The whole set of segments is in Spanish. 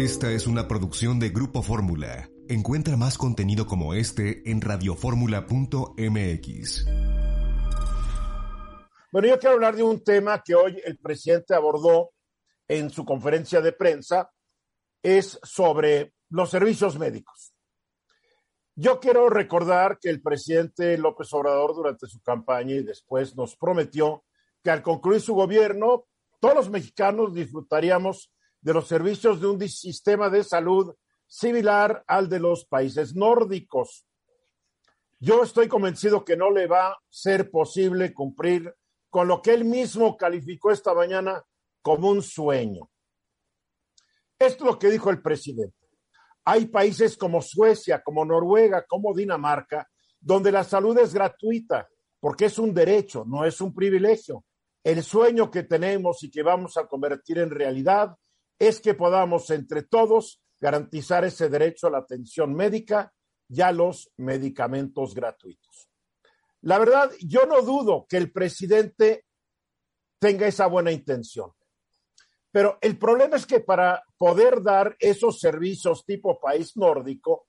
Esta es una producción de Grupo Fórmula. Encuentra más contenido como este en radioformula.mx. Bueno, yo quiero hablar de un tema que hoy el presidente abordó en su conferencia de prensa, es sobre los servicios médicos. Yo quiero recordar que el presidente López Obrador durante su campaña y después nos prometió que al concluir su gobierno, todos los mexicanos disfrutaríamos de los servicios de un sistema de salud similar al de los países nórdicos. Yo estoy convencido que no le va a ser posible cumplir con lo que él mismo calificó esta mañana como un sueño. Esto es lo que dijo el presidente. Hay países como Suecia, como Noruega, como Dinamarca, donde la salud es gratuita, porque es un derecho, no es un privilegio. El sueño que tenemos y que vamos a convertir en realidad es que podamos entre todos garantizar ese derecho a la atención médica y a los medicamentos gratuitos. La verdad, yo no dudo que el presidente tenga esa buena intención, pero el problema es que para poder dar esos servicios tipo país nórdico,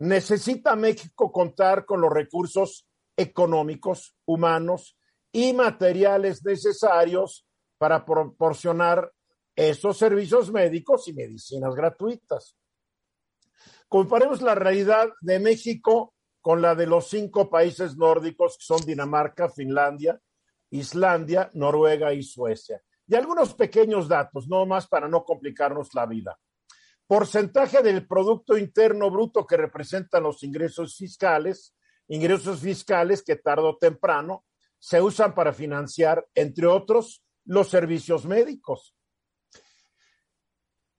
necesita México contar con los recursos económicos, humanos y materiales necesarios para proporcionar esos servicios médicos y medicinas gratuitas. Comparemos la realidad de México con la de los cinco países nórdicos que son Dinamarca, Finlandia, Islandia, Noruega y Suecia. Y algunos pequeños datos, no más para no complicarnos la vida. Porcentaje del Producto Interno Bruto que representan los ingresos fiscales, ingresos fiscales que tarde o temprano se usan para financiar, entre otros, los servicios médicos.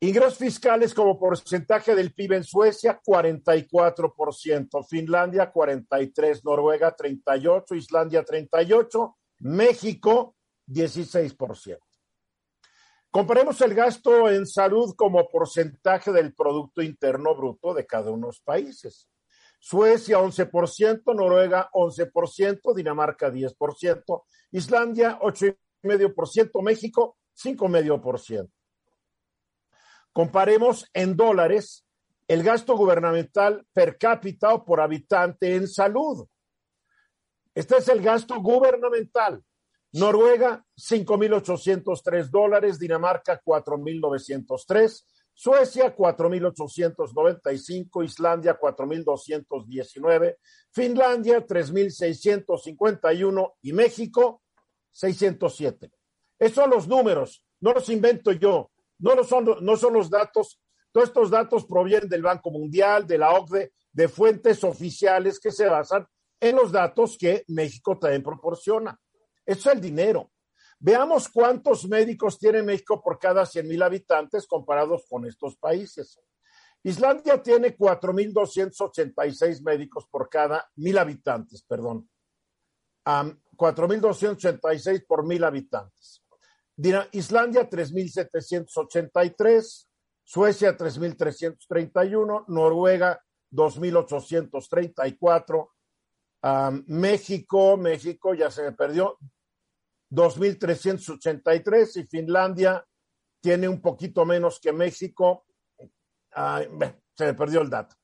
Ingresos fiscales como porcentaje del PIB en Suecia, 44%, Finlandia 43%, Noruega 38%, Islandia 38%, México 16%. Comparemos el gasto en salud como porcentaje del Producto Interno Bruto de cada uno de los países. Suecia 11%, Noruega 11%, Dinamarca 10%, Islandia 8,5%, México 5,5%. Comparemos en dólares el gasto gubernamental per cápita o por habitante en salud. Este es el gasto gubernamental. Noruega, 5.803 dólares, Dinamarca, 4.903, Suecia, 4.895, Islandia, 4.219, Finlandia, 3.651 y México, 607. Esos son los números, no los invento yo. No, son, no son los datos, todos estos datos provienen del Banco Mundial, de la OCDE, de fuentes oficiales que se basan en los datos que México también proporciona. Eso es el dinero. Veamos cuántos médicos tiene México por cada 100 mil habitantes comparados con estos países. Islandia tiene 4.286 médicos por cada mil habitantes, perdón. Um, 4.286 por mil habitantes. Islandia 3.783, Suecia 3.331, Noruega 2.834, México, México ya se me perdió, 2.383 y Finlandia tiene un poquito menos que México, se me perdió el dato.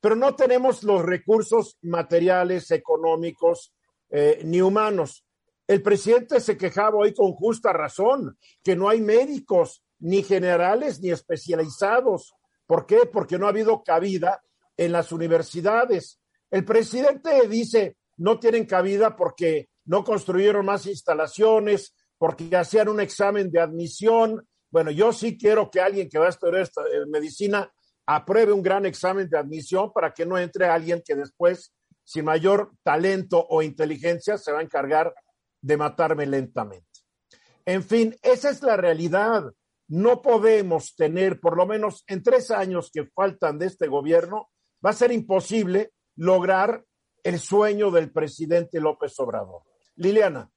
Pero no tenemos los recursos materiales, económicos, eh, ni humanos. El presidente se quejaba hoy con justa razón que no hay médicos, ni generales, ni especializados. ¿Por qué? Porque no ha habido cabida en las universidades. El presidente dice, no tienen cabida porque no construyeron más instalaciones, porque hacían un examen de admisión. Bueno, yo sí quiero que alguien que va a estudiar esta, eh, medicina apruebe un gran examen de admisión para que no entre alguien que después, sin mayor talento o inteligencia, se va a encargar de matarme lentamente. En fin, esa es la realidad. No podemos tener, por lo menos en tres años que faltan de este gobierno, va a ser imposible lograr el sueño del presidente López Obrador. Liliana.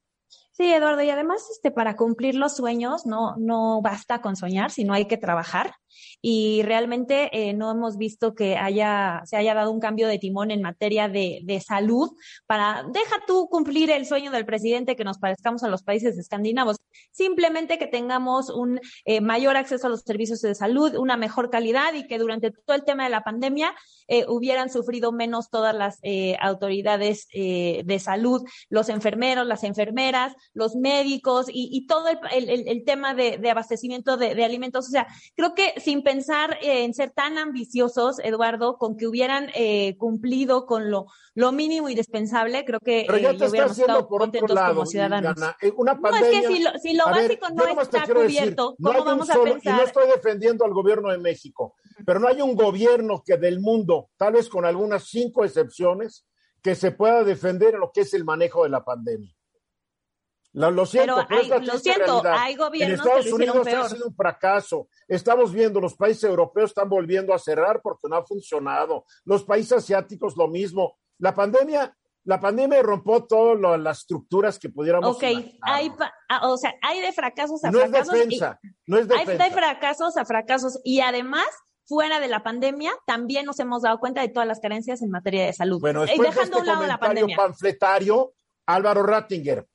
Sí, Eduardo, y además este, para cumplir los sueños no, no basta con soñar, sino hay que trabajar. Y realmente eh, no hemos visto que haya, se haya dado un cambio de timón en materia de, de salud para, deja tú cumplir el sueño del presidente que nos parezcamos a los países escandinavos, simplemente que tengamos un eh, mayor acceso a los servicios de salud, una mejor calidad y que durante todo el tema de la pandemia eh, hubieran sufrido menos todas las eh, autoridades eh, de salud, los enfermeros, las enfermeras, los médicos y, todo el, el, el, tema de, abastecimiento de, alimentos. O sea, creo que sin pensar en ser tan ambiciosos, Eduardo, con que hubieran cumplido con lo, lo mínimo indispensable, creo que Pero ya te hubiéramos estado por contentos lado, como ciudadanos. una pandemia, no, es que si lo, si lo básico ver, no está cubierto, decir, no ¿cómo vamos solo, a pensar? Y no estoy defendiendo al gobierno de México, pero no hay un gobierno que del mundo, tal vez con algunas cinco excepciones, que se pueda defender en lo que es el manejo de la pandemia. Lo, lo siento, pero, hay, lo siento, hay gobiernos en Estados que Unidos peor. ha sido un fracaso. Estamos viendo, los países europeos están volviendo a cerrar porque no ha funcionado. Los países asiáticos lo mismo. La pandemia la pandemia rompió todas las estructuras que pudiéramos Ok, hay, o sea, hay de fracasos a no fracasos. Es defensa, y, no es defensa. Hay de fracasos a fracasos y además, fuera de la pandemia, también nos hemos dado cuenta de todas las carencias en materia de salud. Bueno, y después dejando de este a un lado la pandemia. panfletario, Álvaro Rattinger.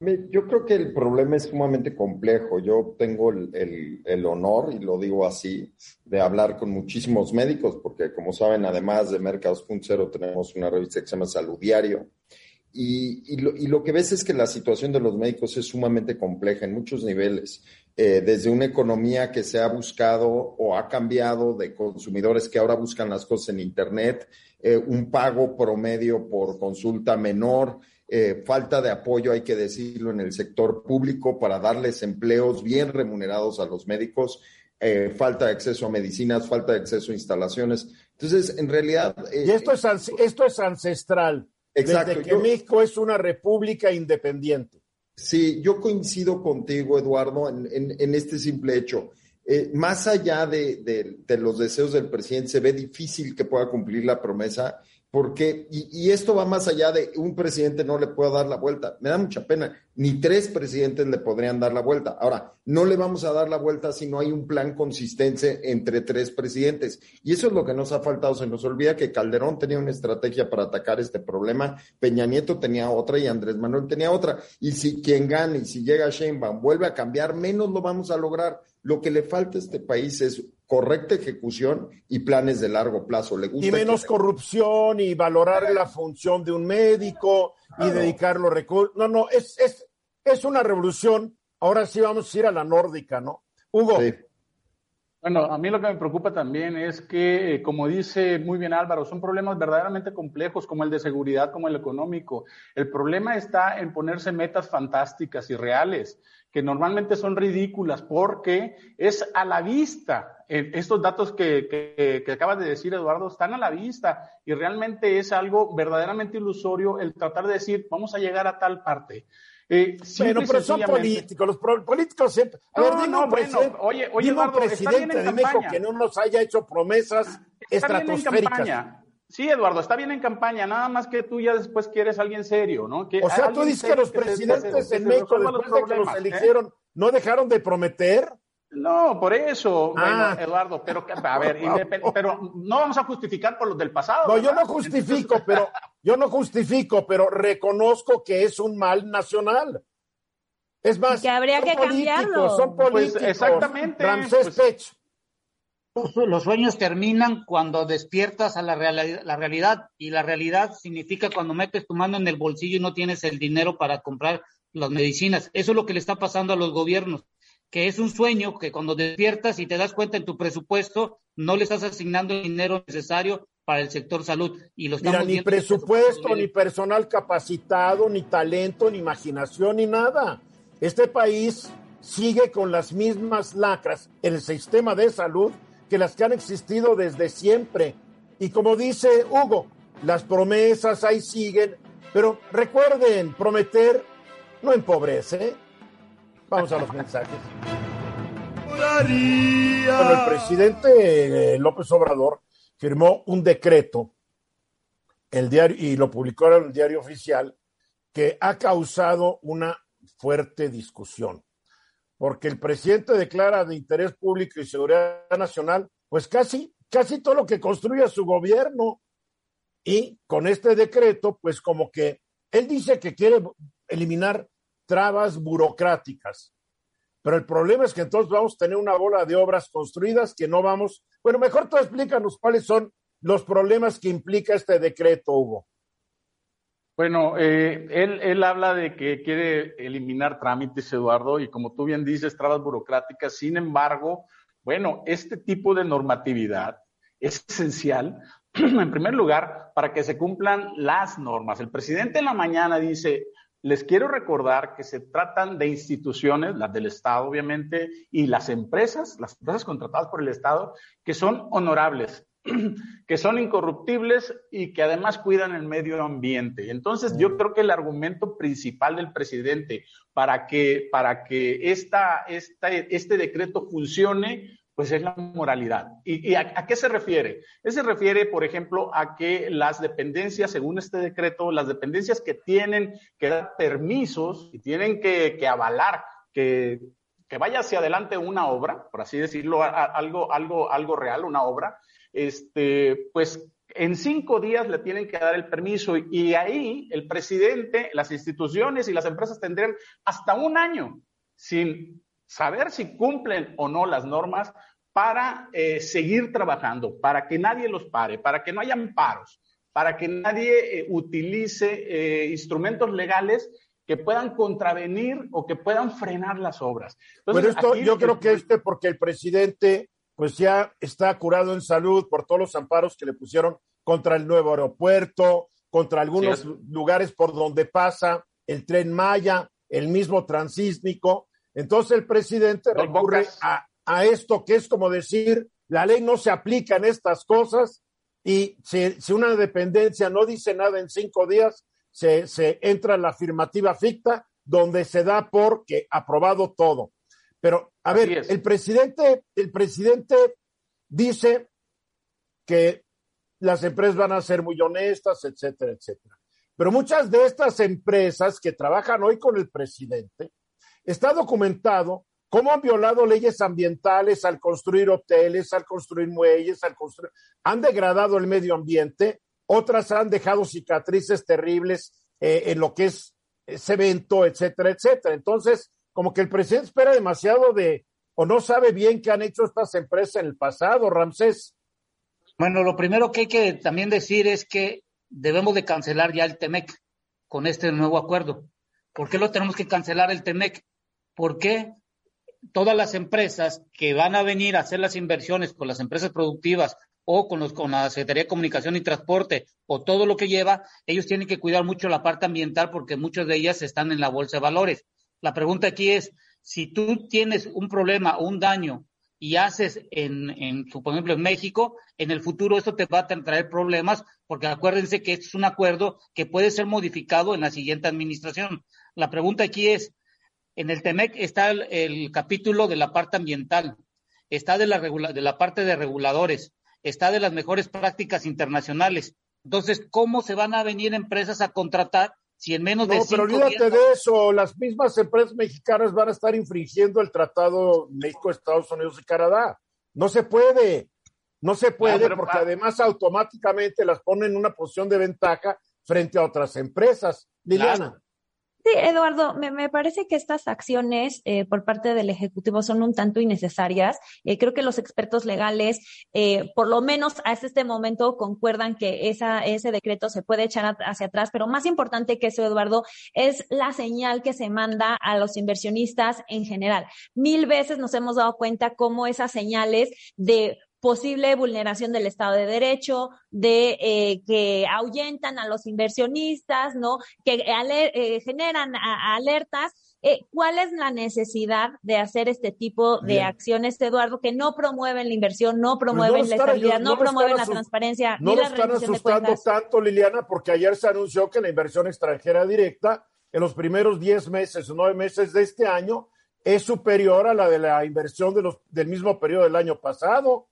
Yo creo que el problema es sumamente complejo. Yo tengo el, honor, y lo digo así, de hablar con muchísimos médicos, porque como saben, además de Mercados.0 tenemos una revista que se llama Salud Diario. Y, y, lo, y, lo, que ves es que la situación de los médicos es sumamente compleja en muchos niveles. Eh, desde una economía que se ha buscado o ha cambiado de consumidores que ahora buscan las cosas en Internet, eh, un pago promedio por consulta menor, eh, falta de apoyo, hay que decirlo, en el sector público para darles empleos bien remunerados a los médicos, eh, falta de acceso a medicinas, falta de acceso a instalaciones. Entonces, en realidad... Eh, y esto es, esto es ancestral. Exacto. Desde que yo, México es una república independiente. Sí, yo coincido contigo, Eduardo, en, en, en este simple hecho. Eh, más allá de, de, de, los deseos del presidente, se ve difícil que pueda cumplir la promesa, porque, y, y, esto va más allá de un presidente no le pueda dar la vuelta. Me da mucha pena, ni tres presidentes le podrían dar la vuelta. Ahora, no le vamos a dar la vuelta si no hay un plan consistente entre tres presidentes. Y eso es lo que nos ha faltado. Se nos olvida que Calderón tenía una estrategia para atacar este problema, Peña Nieto tenía otra y Andrés Manuel tenía otra. Y si quien gane y si llega Sheinbaum vuelve a cambiar, menos lo vamos a lograr. Lo que le falta a este país es correcta ejecución y planes de largo plazo. Le gusta y menos que... corrupción y valorar la función de un médico y dedicar los recursos. No, no, es, es, es una revolución. Ahora sí vamos a ir a la nórdica, ¿no? Hugo. Sí. Bueno, a mí lo que me preocupa también es que, eh, como dice muy bien Álvaro, son problemas verdaderamente complejos como el de seguridad, como el económico. El problema está en ponerse metas fantásticas y reales, que normalmente son ridículas porque es a la vista. Estos datos que, que, que acabas de decir, Eduardo, están a la vista y realmente es algo verdaderamente ilusorio el tratar de decir, vamos a llegar a tal parte. Eh, bueno, pero son políticos, los políticos siempre. A no, ver, dime no, un bueno, presidente, oye, oye, Eduardo, presidente en de México que no nos haya hecho promesas estratosféricas. Sí, Eduardo, está bien en campaña, nada más que tú ya después quieres a alguien serio, ¿no? Que O sea, tú alguien dices que serio los presidentes en México, resuelva después de que los problemas, ¿eh? no dejaron de prometer. No, por eso, Ah. bueno, Eduardo, pero que- a ver, pero no vamos a justificar por los del pasado. No, yo no justifico, pero yo no justifico, pero reconozco que es un mal nacional. Es más, Que habría son que políticos, cambiarlo. Son Pues, políticos. exactamente, Ramsés pues- Pech. Los sueños terminan cuando despiertas a la, reali- la realidad y la realidad significa cuando metes tu mano en el bolsillo y no tienes el dinero para comprar las medicinas. Eso es lo que le está pasando a los gobiernos, que es un sueño que cuando despiertas y te das cuenta en tu presupuesto no le estás asignando el dinero necesario para el sector salud y lo Mira, ni presupuesto, ni personal capacitado, ni talento, ni imaginación, ni nada. Este país sigue con las mismas lacras en el sistema de salud que las que han existido desde siempre. Y como dice Hugo, las promesas ahí siguen, pero recuerden, prometer no empobrece. Vamos a los mensajes. Bueno, el presidente eh, López Obrador firmó un decreto el diario, y lo publicó en el diario oficial que ha causado una fuerte discusión. Porque el presidente declara de interés público y seguridad nacional, pues casi, casi todo lo que construye su gobierno. Y con este decreto, pues como que él dice que quiere eliminar trabas burocráticas. Pero el problema es que entonces vamos a tener una bola de obras construidas que no vamos. Bueno, mejor tú explícanos cuáles son los problemas que implica este decreto, Hugo. Bueno, eh, él, él habla de que quiere eliminar trámites, Eduardo, y como tú bien dices, trabas burocráticas. Sin embargo, bueno, este tipo de normatividad es esencial, en primer lugar, para que se cumplan las normas. El presidente en la mañana dice, les quiero recordar que se tratan de instituciones, las del Estado, obviamente, y las empresas, las empresas contratadas por el Estado, que son honorables, que son incorruptibles y que además cuidan el medio ambiente. Entonces, yo creo que el argumento principal del presidente para que, para que esta, esta, este decreto funcione, pues es la moralidad. ¿Y, a, qué se refiere? Se refiere, por ejemplo, a que las dependencias, según este decreto, las dependencias que tienen que dar permisos y tienen que, que avalar que, que vaya hacia adelante una obra, por así decirlo, algo, algo, algo real, una obra, este, pues en cinco días le tienen que dar el permiso y ahí el presidente, las instituciones y las empresas tendrán hasta un año sin saber si cumplen o no las normas para eh, seguir trabajando, para que nadie los pare, para que no haya paros, para que nadie eh, utilice eh, instrumentos legales que puedan contravenir o que puedan frenar las obras. Pero esto, yo creo que este, porque el presidente pues ya está curado en salud por todos los amparos que le pusieron contra el nuevo aeropuerto, contra algunos lugares por donde pasa el tren Maya, el mismo transísmico. Entonces el presidente recurre a, esto que es como decir, la ley no se aplica en estas cosas y si, una dependencia no dice nada en cinco días, se, se entra en la afirmativa ficta donde se da por que aprobado todo. Pero, a ver, el presidente, el presidente dice que las empresas van a ser muy honestas, etcétera, etcétera. Pero muchas de estas empresas que trabajan hoy con el presidente, está documentado cómo han violado leyes ambientales al construir hoteles, al construir muelles, al construir, han degradado el medio ambiente, otras han dejado cicatrices terribles eh, en lo que es cemento, etcétera, etcétera. Entonces, como que el presidente espera demasiado de, o no sabe bien qué han hecho estas empresas en el pasado, Ramsés. Bueno, lo primero que hay que también decir es que debemos de cancelar ya el TEMEC con este nuevo acuerdo. ¿Por qué lo tenemos que cancelar el TEMEC? Porque todas las empresas que van a venir a hacer las inversiones con las empresas productivas o con, los, con la Secretaría de Comunicación y Transporte o todo lo que lleva, ellos tienen que cuidar mucho la parte ambiental porque muchas de ellas están en la bolsa de valores. La pregunta aquí es, si tú tienes un problema o un daño y haces en, en, en México, en el futuro esto te va a traer problemas, porque acuérdense que este es un acuerdo que puede ser modificado en la siguiente administración. La pregunta aquí es, en el TEMEC está el, capítulo de la parte ambiental, está de la, de la parte de reguladores, está de las mejores prácticas internacionales. Entonces, ¿cómo se van a venir empresas a contratar si en menos de no, pero olvídate de eso, las mismas empresas mexicanas van a estar infringiendo el Tratado México, Estados Unidos y Canadá. No se puede, no se puede, porque además automáticamente las ponen en una posición de ventaja frente a otras empresas. Liliana. Sí, Eduardo, me, parece que estas acciones eh, por parte del Ejecutivo son un tanto innecesarias. Eh, creo que los expertos legales, eh, por lo menos hasta este momento, concuerdan que esa, ese decreto se puede echar hacia atrás, pero más importante que eso, Eduardo, es la señal que se manda a los inversionistas en general. Mil veces nos hemos dado cuenta cómo esas señales de posible vulneración del Estado de Derecho, de eh, que ahuyentan a los inversionistas, ¿no? Que eh, generan alertas. Eh, ¿Cuál es la necesidad de hacer este tipo de acciones, Eduardo, que no promueven la inversión, no pues promueven la estabilidad, no, promueven la transparencia? No lo están asustando tanto, Liliana, porque ayer se anunció que la inversión extranjera directa en los primeros 10 meses o 9 meses de este año es superior a la de la inversión de los, del mismo periodo del año pasado.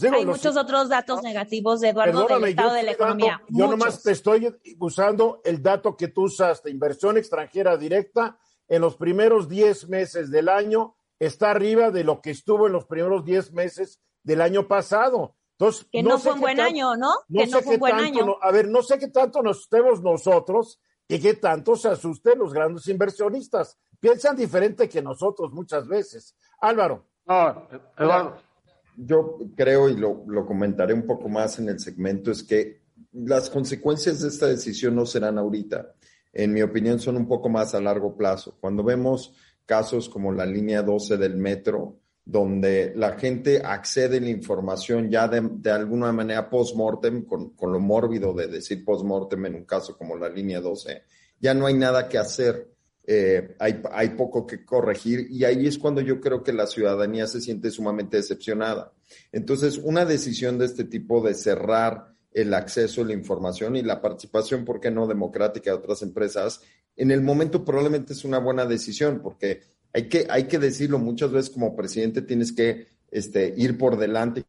Pues Hay muchos otros datos negativos, de Eduardo, del estado de la economía. yo nomás te estoy usando el dato que tú usaste, inversión extranjera directa en los primeros 10 meses del año está arriba de lo que estuvo en los primeros 10 meses del año pasado. Entonces, que no, fue un buen año, ¿no? no que no fue un buen año. a ver, no sé qué tanto nos estemos nosotros y qué tanto se asusten los grandes inversionistas. Piensan diferente que nosotros muchas veces. Álvaro. No, Eduardo. Yo creo, y lo, lo comentaré un poco más en el segmento, es que las consecuencias de esta decisión no serán ahorita. En mi opinión, son un poco más a largo plazo. Cuando vemos casos como la línea 12 del metro, donde la gente accede a la información ya de, alguna manera post-mortem, con, con, lo mórbido de decir post-mortem en un caso como la línea 12, ya no hay nada que hacer, eh, hay, hay poco que corregir y ahí es cuando yo creo que la ciudadanía se siente sumamente decepcionada. Entonces, una decisión de este tipo de cerrar el acceso a la información y la participación, ¿por qué no democrática de otras empresas? En el momento probablemente es una buena decisión porque hay que, hay que decirlo, muchas veces como presidente tienes que este, ir por delante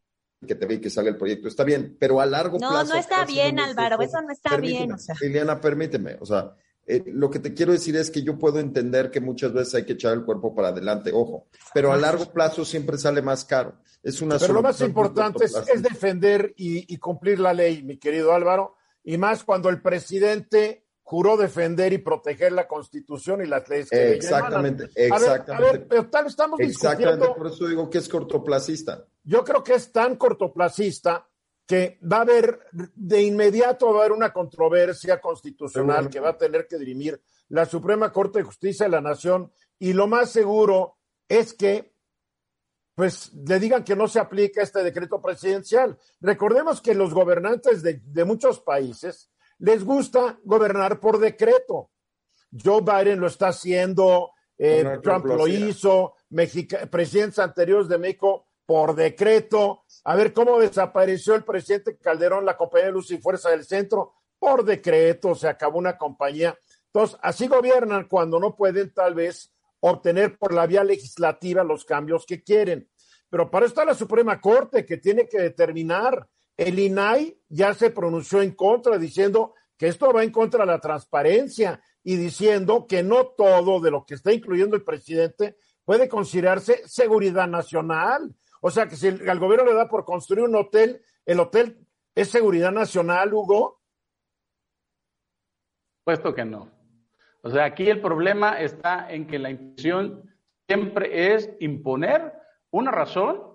que te ve y que salga el proyecto. Está bien, pero a largo plazo. No, no está bien, Álvaro, eso no está bien. Liliana, permíteme, o sea, eh, lo que te quiero decir es que yo puedo entender que muchas veces hay que echar el cuerpo para adelante, ojo, pero a largo plazo siempre sale más caro. Es una pero lo más importante es, es, defender y, y cumplir la ley, mi querido Álvaro, y más cuando el presidente juró defender y proteger la Constitución y las leyes que Exactamente, exactamente. A ver, pero tal estamos Exactamente, por eso digo que es cortoplacista. Yo creo que es tan cortoplacista que va a haber, de inmediato va a haber una controversia constitucional que va a tener que dirimir la Suprema Corte de Justicia de la Nación y lo más seguro es que pues le digan que no se aplica este decreto presidencial. Recordemos que los gobernantes de, de muchos países les gusta gobernar por decreto. Joe Biden lo está haciendo, eh, Trump lo hizo, presidentes anteriores de México por decreto. A ver cómo desapareció el presidente Calderón, la compañía de Luz y Fuerza del Centro, por decreto, se acabó una compañía. Entonces, así gobiernan cuando no pueden tal vez obtener por la vía legislativa los cambios que quieren. Pero para está la Suprema Corte, que tiene que determinar el INAI ya se pronunció en contra, diciendo que esto va en contra de la transparencia y diciendo que no todo de lo que está incluyendo el presidente puede considerarse seguridad nacional. O sea que si el, al gobierno le da por construir un hotel, el hotel es seguridad nacional, Hugo. Puesto que no. O sea, aquí el problema está en que la imposición siempre es imponer una razón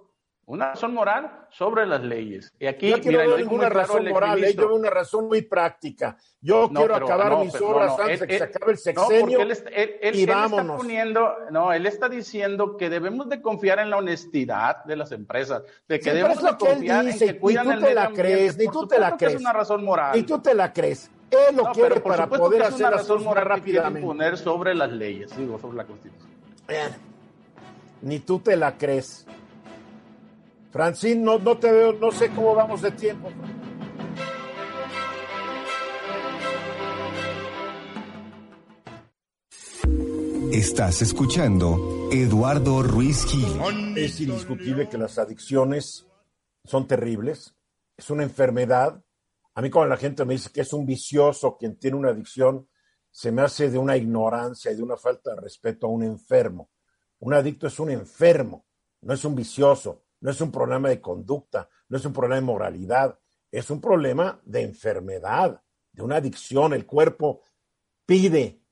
una razón moral sobre las leyes. Y aquí, yo mira, una razón moral, ¿eh? yo una razón muy práctica. Yo quiero acabar mis horas antes de que se acabe el sexenio él, él, y vámonos. Está poniendo, no, él está diciendo que debemos de confiar en la honestidad de las empresas, de que debemos de confiar en que cuidan ni tú te la crees, ni tú te la crees. es una razón moral. Ni tú te la crees. Él lo quiere para poder hacer es una razón moral rápidamente. imponer sobre las leyes, digo, sobre la Constitución. Ni tú te la crees. Francine, no, no te veo, no sé cómo vamos de tiempo. Estás escuchando Eduardo Ruiz Gil. Es indiscutible que las adicciones son terribles, es una enfermedad. A mí cuando la gente me dice que es un vicioso quien tiene una adicción, se me hace de una ignorancia y de una falta de respeto a un enfermo. Un adicto es un enfermo, no es un vicioso no es un problema de conducta, no es un problema de moralidad, es un problema de enfermedad, de una adicción. El cuerpo pide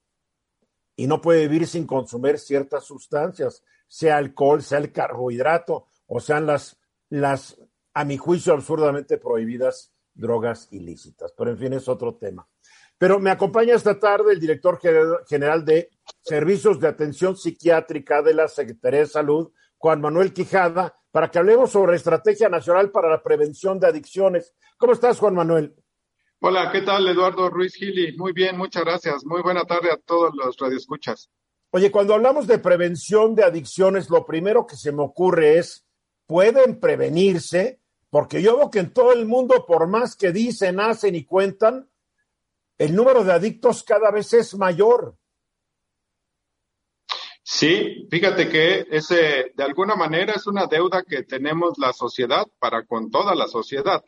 y no puede vivir sin consumir ciertas sustancias, sea alcohol, sea el carbohidrato, o sean las, las, a mi juicio, absurdamente prohibidas drogas ilícitas. Pero en fin, es otro tema. Pero me acompaña esta tarde el director general de Servicios de Atención Psiquiátrica de la Secretaría de Salud, Juan Manuel Quijada, para que hablemos sobre Estrategia Nacional para la Prevención de Adicciones. ¿Cómo estás, Juan Manuel? Hola, ¿qué tal, Eduardo Ruiz Gili? Muy bien, muchas gracias. Muy buena tarde a todos los radioescuchas. Oye, cuando hablamos de prevención de adicciones, lo primero que se me ocurre es, ¿pueden prevenirse? Porque yo veo que en todo el mundo, por más que dicen, hacen y cuentan, el número de adictos cada vez es mayor. Sí, fíjate que ese, de alguna manera es una deuda que tenemos la sociedad para con toda la sociedad,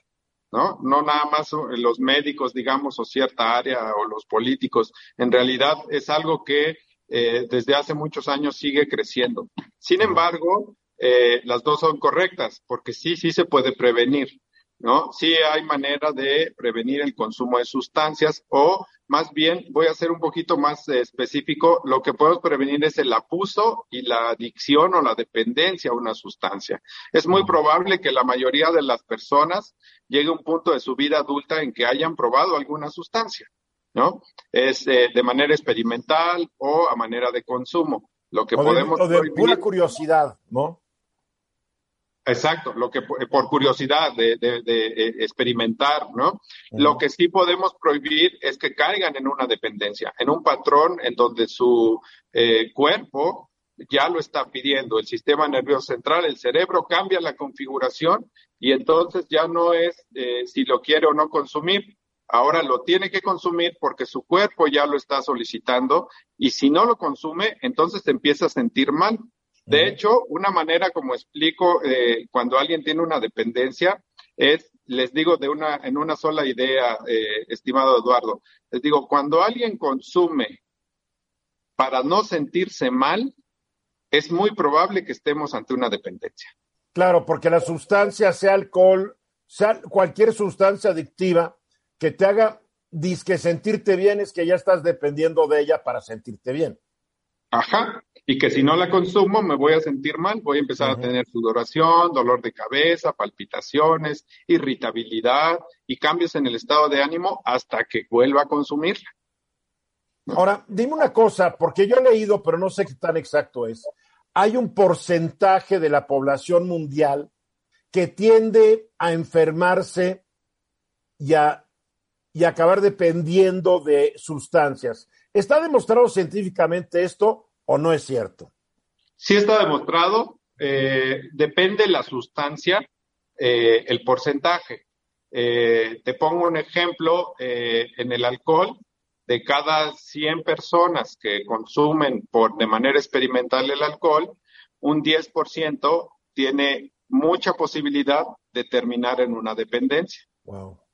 ¿no? No nada más los médicos, digamos, o cierta área o los políticos. En realidad es algo que eh, desde hace muchos años sigue creciendo. Sin embargo, eh, las dos son correctas, porque sí, sí se puede prevenir, ¿no? Sí hay manera de prevenir el consumo de sustancias o más bien, voy a ser un poquito más eh, específico, lo que podemos prevenir es el abuso y la adicción o la dependencia a una sustancia. Es muy probable que la mayoría de las personas llegue a un punto de su vida adulta en que hayan probado alguna sustancia, ¿no? Es eh, de manera experimental o a manera de consumo. Lo que podemos... o de pura curiosidad, ¿no? Exacto, lo que por curiosidad de, de, de eh, experimentar, ¿no? Lo que sí podemos prohibir es que caigan en una dependencia, en un patrón en donde su eh, cuerpo ya lo está pidiendo, el sistema nervioso central, el cerebro cambia la configuración y entonces ya no es eh, si lo quiere o no consumir, ahora lo tiene que consumir porque su cuerpo ya lo está solicitando y si no lo consume, entonces se empieza a sentir mal. De hecho, una manera como explico eh, cuando alguien tiene una dependencia es, les digo de una, en una sola idea, eh, estimado Eduardo, les digo, cuando alguien consume para no sentirse mal, es muy probable que estemos ante una dependencia. Claro, porque la sustancia, sea alcohol, sea cualquier sustancia adictiva que te haga disque sentirte bien, es que ya estás dependiendo de ella para sentirte bien. Ajá. Y que si no la consumo me voy a sentir mal, voy a empezar a tener sudoración, dolor de cabeza, palpitaciones, irritabilidad y cambios en el estado de ánimo hasta que vuelva a consumirla. Ahora, dime una cosa, porque yo he leído, pero no sé qué tan exacto es. Hay un porcentaje de la población mundial que tiende a enfermarse y a, y a acabar dependiendo de sustancias. ¿Está demostrado científicamente esto o no es cierto? Sí está demostrado. Eh, depende la sustancia, eh, el porcentaje. Eh, te pongo un ejemplo, en el alcohol, de cada 100 personas que consumen por, de manera experimental el alcohol, un 10% tiene mucha posibilidad de terminar en una dependencia. Wow.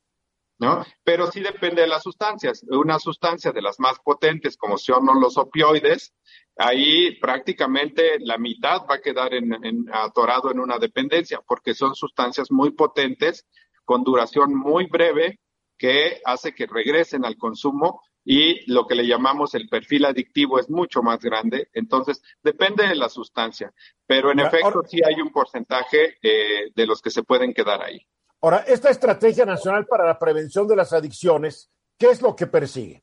¿no? Pero sí depende de las sustancias. Una sustancia de las más potentes, como son los opioides, ahí prácticamente la mitad va a quedar en, atorado en una dependencia, porque son sustancias muy potentes, con duración muy breve, que hace que regresen al consumo y lo que le llamamos el perfil adictivo es mucho más grande. Entonces, depende de la sustancia, pero en efecto sí hay un porcentaje eh, de los que se pueden quedar ahí. Ahora, esta Estrategia Nacional para la Prevención de las Adicciones, ¿qué es lo que persigue?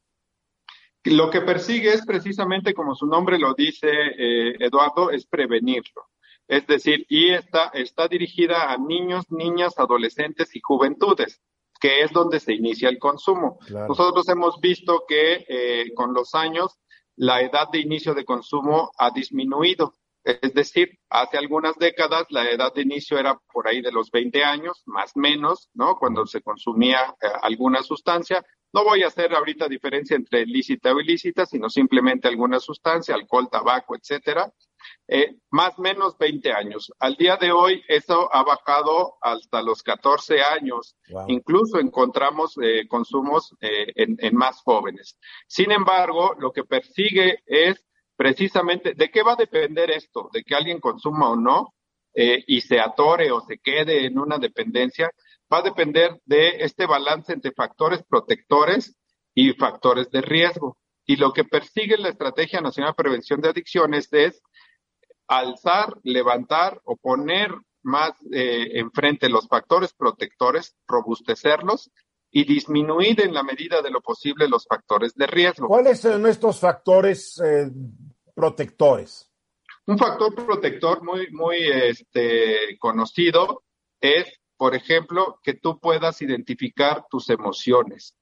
Lo que persigue es precisamente, como su nombre lo dice, eh, Eduardo, es prevenirlo. Es decir, y está, está dirigida a niños, niñas, adolescentes y juventudes, que es donde se inicia el consumo. Nosotros hemos visto que eh, con los años la edad de inicio de consumo ha disminuido. Es decir, hace algunas décadas la edad de inicio era por ahí de los 20 años, más o menos, ¿no? Cuando se consumía eh, alguna sustancia. No voy a hacer ahorita diferencia entre lícita o ilícita, sino simplemente alguna sustancia, alcohol, tabaco, etcétera. Eh, más o menos 20 años. Al día de hoy eso ha bajado hasta los 14 años. Incluso encontramos eh, consumos en, en más jóvenes. Sin embargo, lo que persigue es precisamente, ¿de qué va a depender esto? ¿De que alguien consuma o no? Eh, y se atore o se quede en una dependencia, va a depender de este balance entre factores protectores y factores de riesgo. Y lo que persigue la Estrategia Nacional de Prevención de Adicciones es alzar, levantar o poner más eh, enfrente los factores protectores, robustecerlos y disminuir en la medida de lo posible los factores de riesgo. ¿Cuáles son estos factores eh, protectores? Un factor protector muy, muy este, conocido es, por ejemplo, que tú puedas identificar tus emociones,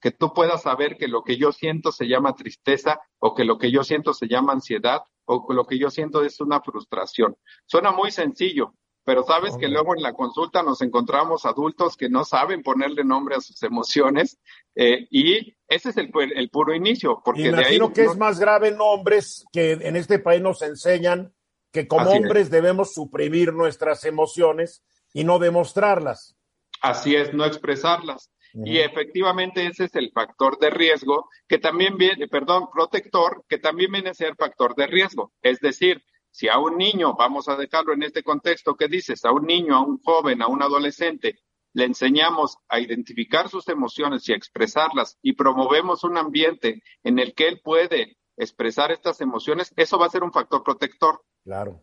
que tú puedas saber que lo que yo siento se llama tristeza o que lo que yo siento se llama ansiedad o que lo que yo siento es una frustración. Suena muy sencillo, pero sabes que luego en la consulta nos encontramos adultos que no saben ponerle nombre a sus emociones eh, y ese es el, el puro inicio. Porque Imagino de ahí, que es más grave en hombres que en este país nos enseñan que como hombres debemos suprimir nuestras emociones y no demostrarlas. Así es, no expresarlas. Y efectivamente ese es el factor de riesgo que también viene, perdón, protector, que también viene a ser factor de riesgo. Es decir, si a un niño, vamos a dejarlo en este contexto que dices, a un niño, a un joven, a un adolescente, le enseñamos a identificar sus emociones y a expresarlas y promovemos un ambiente en el que él puede expresar estas emociones, eso va a ser un factor protector. Claro.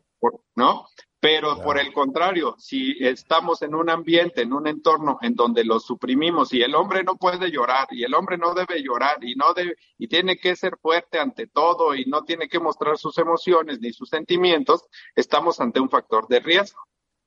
¿No? Pero por el contrario, si estamos en un ambiente, en un entorno en donde lo suprimimos y el hombre no puede llorar y el hombre no debe llorar y no debe y tiene que ser fuerte ante todo y no tiene que mostrar sus emociones ni sus sentimientos, estamos ante un factor de riesgo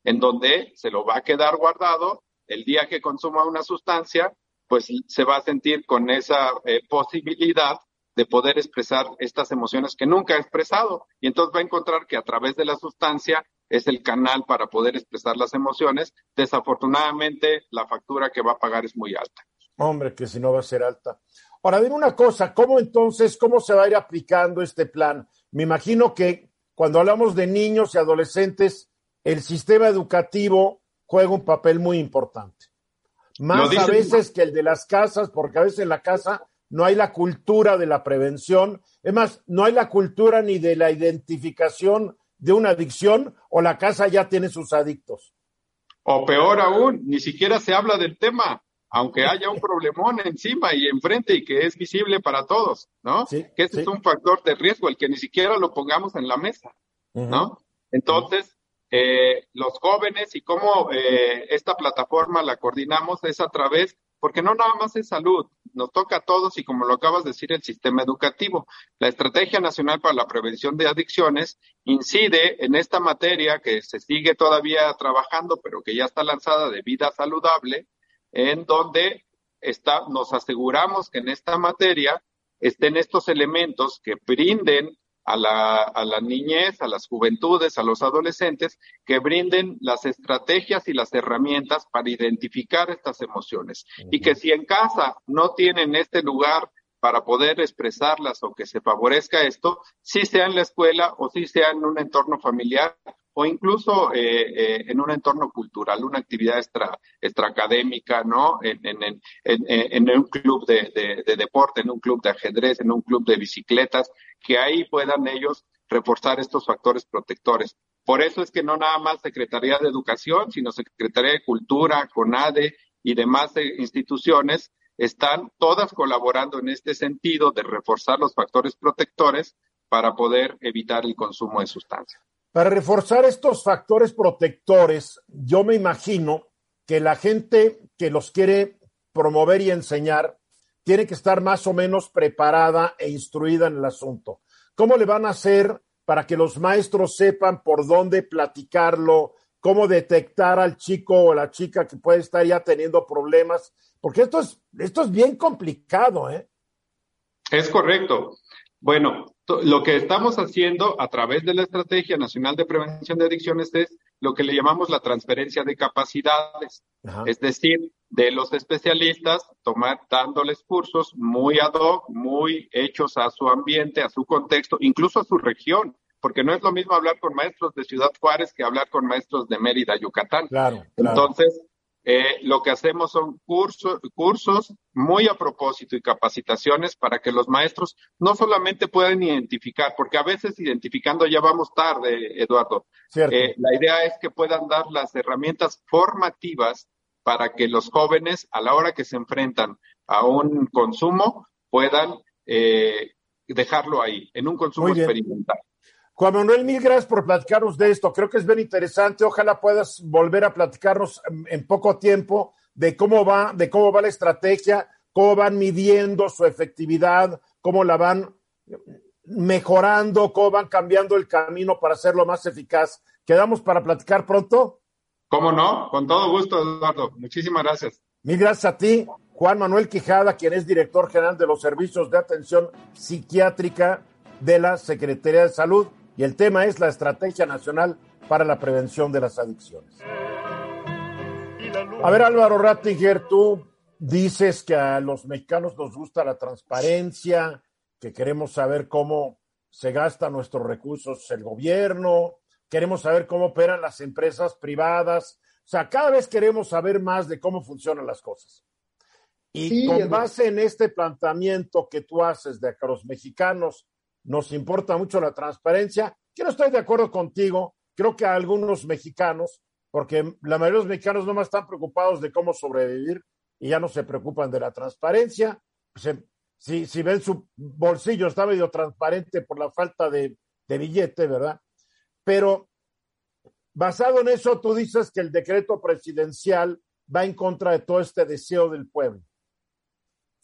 en donde se lo va a quedar guardado el día que consuma una sustancia, pues se va a sentir con esa eh, posibilidad de poder expresar estas emociones que nunca ha expresado. Y entonces va a encontrar que a través de la sustancia es el canal para poder expresar las emociones. Desafortunadamente, la factura que va a pagar es muy alta. Hombre, que si no va a ser alta. Ahora, dime una cosa, ¿cómo entonces, cómo se va a ir aplicando este plan? Me imagino que cuando hablamos de niños y adolescentes, el sistema educativo juega un papel muy importante. Más a veces que el de las casas, porque a veces en la casa no hay la cultura de la prevención, es más, no hay la cultura ni de la identificación de una adicción o la casa ya tiene sus adictos. O peor aún, ni siquiera se habla del tema, aunque haya un problemón encima y enfrente y que es visible para todos, ¿no? que ese es un factor de riesgo, el que ni siquiera lo pongamos en la mesa, ¿no? Entonces, eh, los jóvenes y cómo eh, esta plataforma la coordinamos es a través porque no nada más es salud, nos toca a todos y como lo acabas de decir, el sistema educativo. La Estrategia Nacional para la Prevención de Adicciones incide en esta materia que se sigue todavía trabajando, pero que ya está lanzada de vida saludable, en donde está, nos aseguramos que en esta materia estén estos elementos que brinden a la, a la niñez, a las juventudes, a los adolescentes, que brinden las estrategias y las herramientas para identificar estas emociones. Y que si en casa no tienen este lugar para poder expresarlas o que se favorezca esto, si sea en la escuela o si sea en un entorno familiar o incluso eh, eh, en un entorno cultural, una actividad extra, extraacadémica, ¿no? En, en, en, en un club de, de, de, deporte, en un club de ajedrez, en un club de bicicletas, que ahí puedan ellos reforzar estos factores protectores. Por eso es que no nada más Secretaría de Educación, sino Secretaría de Cultura, CONADE y demás eh, instituciones están todas colaborando en este sentido de reforzar los factores protectores para poder evitar el consumo de sustancias. Para reforzar estos factores protectores, yo me imagino que la gente que los quiere promover y enseñar tiene que estar más o menos preparada e instruida en el asunto. ¿Cómo le van a hacer para que los maestros sepan por dónde platicarlo, cómo detectar al chico o la chica que puede estar ya teniendo problemas? Porque esto es, esto es bien complicado, ¿eh? Es correcto. Bueno, lo que estamos haciendo a través de la Estrategia Nacional de Prevención de Adicciones es lo que le llamamos la transferencia de capacidades. Es decir, de los especialistas, tomar, dándoles cursos muy ad hoc, muy hechos a su ambiente, a su contexto, incluso a su región, porque no es lo mismo hablar con maestros de Ciudad Juárez que hablar con maestros de Mérida, Yucatán. Claro, Entonces, eh, lo que hacemos son cursos, cursos muy a propósito y capacitaciones para que los maestros no solamente puedan identificar, porque a veces identificando ya vamos tarde, Eduardo. Eh, la idea es que puedan dar las herramientas formativas para que los jóvenes, a la hora que se enfrentan a un consumo, puedan eh, dejarlo ahí, en un consumo experimental. Juan Manuel, mil gracias por platicarnos de esto. Creo que es bien interesante. Ojalá puedas volver a platicarnos en poco tiempo de cómo va, de cómo va la estrategia, cómo van midiendo su efectividad, cómo la van mejorando, cómo van cambiando el camino para hacerlo más eficaz. ¿Quedamos para platicar pronto? ¿Cómo no? Con todo gusto, Eduardo. Muchísimas gracias. Mil gracias a ti, Juan Manuel Quijada, quien es director general de los servicios de atención psiquiátrica de la Secretaría de Salud y el tema es la Estrategia Nacional para la Prevención de las Adicciones. A ver, Álvaro Rattinger, tú dices que a los mexicanos nos gusta la transparencia, que queremos saber cómo se gastan nuestros recursos el gobierno, queremos saber cómo operan las empresas privadas, o sea, cada vez queremos saber más de cómo funcionan las cosas. Y con base en este planteamiento que tú haces de que los mexicanos nos importa mucho la transparencia, yo no estoy de acuerdo contigo. Creo que a algunos mexicanos, porque la mayoría de los mexicanos no más están preocupados de cómo sobrevivir y ya no se preocupan de la transparencia. Pues, si, si ven su bolsillo está medio transparente por la falta de, de billete, ¿verdad? Pero basado en eso, tú dices que el decreto presidencial va en contra de todo este deseo del pueblo.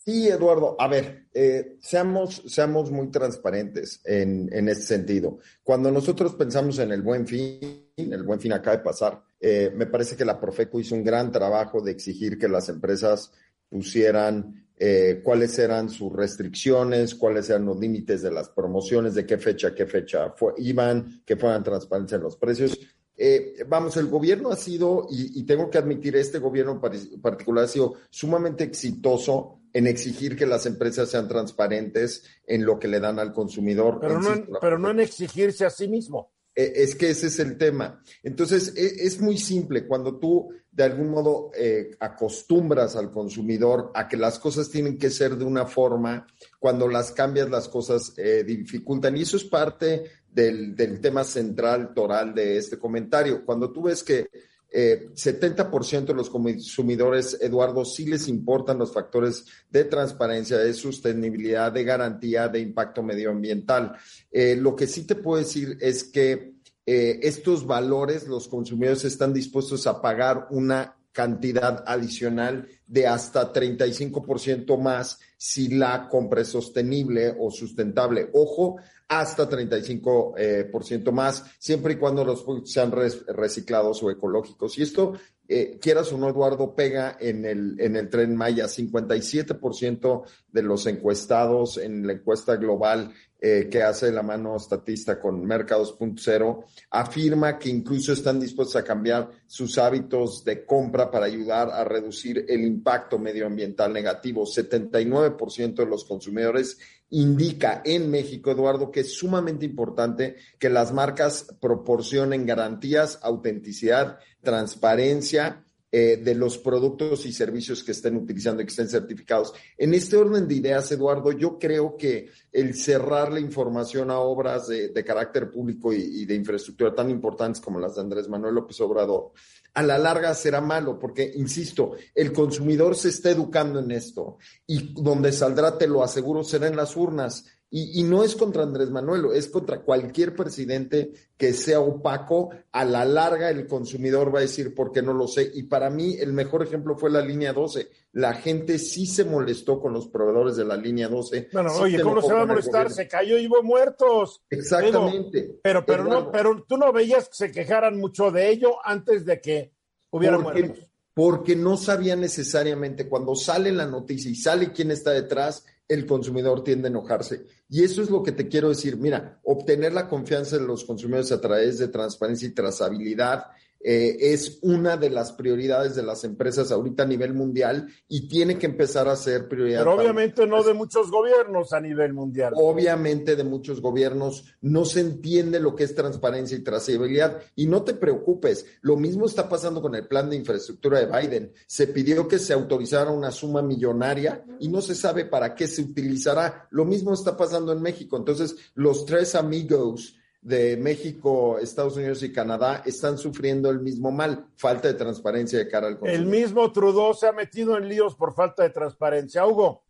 Sí, Eduardo. A ver, eh, seamos, seamos muy transparentes en, en este sentido. Cuando nosotros pensamos en el buen fin, el buen fin acaba de pasar, eh, me parece que la Profeco hizo un gran trabajo de exigir que las empresas pusieran eh, cuáles eran sus restricciones, cuáles eran los límites de las promociones, de qué fecha, qué fecha iban, que fueran transparentes en los precios. Eh, vamos, el gobierno ha sido, y, tengo que admitir, este gobierno en particular ha sido sumamente exitoso en exigir que las empresas sean transparentes en lo que le dan al consumidor. Pero, no, en, pero no en exigirse a sí mismo. E, es que ese es el tema. Entonces, e, es, muy simple. Cuando tú de algún modo eh, acostumbras al consumidor a que las cosas tienen que ser de una forma, cuando las cambias las cosas eh, dificultan. Y eso es parte del, del tema central toral de este comentario. Cuando tú ves que eh, 70% de los consumidores, Eduardo, sí les importan los factores de transparencia, de sostenibilidad, de garantía, de impacto medioambiental. Eh, lo que sí te puedo decir es que eh, estos valores los consumidores están dispuestos a pagar una cantidad adicional de hasta 35% más si la compra es sostenible o sustentable. Ojo, hasta 35% eh, por ciento más, siempre y cuando los productos sean reciclados o ecológicos. Y esto, eh, quieras o no, Eduardo, pega en el, en el tren Maya. 57% de los encuestados en la encuesta global eh, que hace la mano estatista con Mercados.0 afirma que incluso están dispuestos a cambiar sus hábitos de compra para ayudar a reducir el impacto medioambiental negativo. 79% de los consumidores indica en México, Eduardo, que es sumamente importante que las marcas proporcionen garantías, autenticidad, transparencia eh, de los productos y servicios que estén utilizando y que estén certificados. En este orden de ideas, Eduardo, yo creo que el cerrar la información a obras de, carácter público y, de infraestructura tan importantes como las de Andrés Manuel López Obrador, a la larga será malo, porque, insisto, el consumidor se está educando en esto y donde saldrá, te lo aseguro, será en las urnas y, no es contra Andrés Manuel, es contra cualquier presidente que sea opaco. A la larga el consumidor va a decir, ¿por qué no lo sé? Y para mí el mejor ejemplo fue la línea 12. La gente sí se molestó con los proveedores de la línea 12. Bueno, oye, ¿cómo se va a molestar? Se cayó y hubo muertos. Exactamente. Pero, pero, no, pero tú no veías que se quejaran mucho de ello antes de que hubiera muertos. Porque no sabía necesariamente cuando sale la noticia y sale quién está detrás el consumidor tiende a enojarse. Y eso es lo que te quiero decir. Mira, obtener la confianza de los consumidores a través de transparencia y trazabilidad eh, es una de las prioridades de las empresas ahorita a nivel mundial y tiene que empezar a ser prioridad. Pero obviamente no de muchos gobiernos a nivel mundial. Obviamente de muchos gobiernos no se entiende lo que es transparencia y trazabilidad. Y no te preocupes, lo mismo está pasando con el plan de infraestructura de Biden. Se pidió que se autorizara una suma millonaria y no se sabe para qué se utilizará. Lo mismo está pasando en México. Entonces, los tres amigos de México, Estados Unidos y Canadá están sufriendo el mismo mal, falta de transparencia de cara al consumidor. El mismo Trudeau se ha metido en líos por falta de transparencia. Hugo.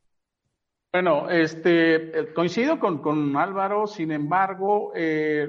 Bueno, este, eh, coincido con, con Álvaro, sin embargo, eh,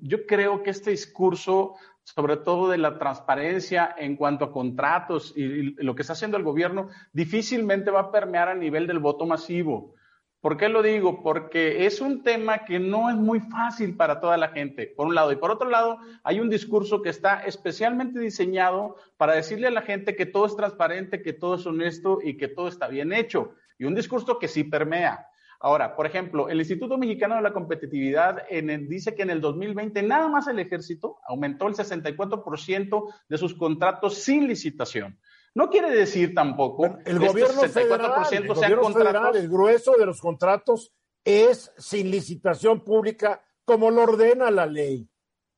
yo creo que este discurso, sobre todo de la transparencia en cuanto a contratos y lo que está haciendo el gobierno, difícilmente va a permear a nivel del voto masivo. ¿Por qué lo digo? Porque es un tema que no es muy fácil para toda la gente, por un lado. Y por otro lado, hay un discurso que está especialmente diseñado para decirle a la gente que todo es transparente, que todo es honesto y que todo está bien hecho. Y un discurso que sí permea. Ahora, por ejemplo, el Instituto Mexicano de la Competitividad dice que en el 2020 nada más el ejército aumentó el 64% de sus contratos sin licitación. No quiere decir tampoco el gobierno, federal, el gobierno federal, el grueso de los contratos es sin licitación pública como lo ordena la ley.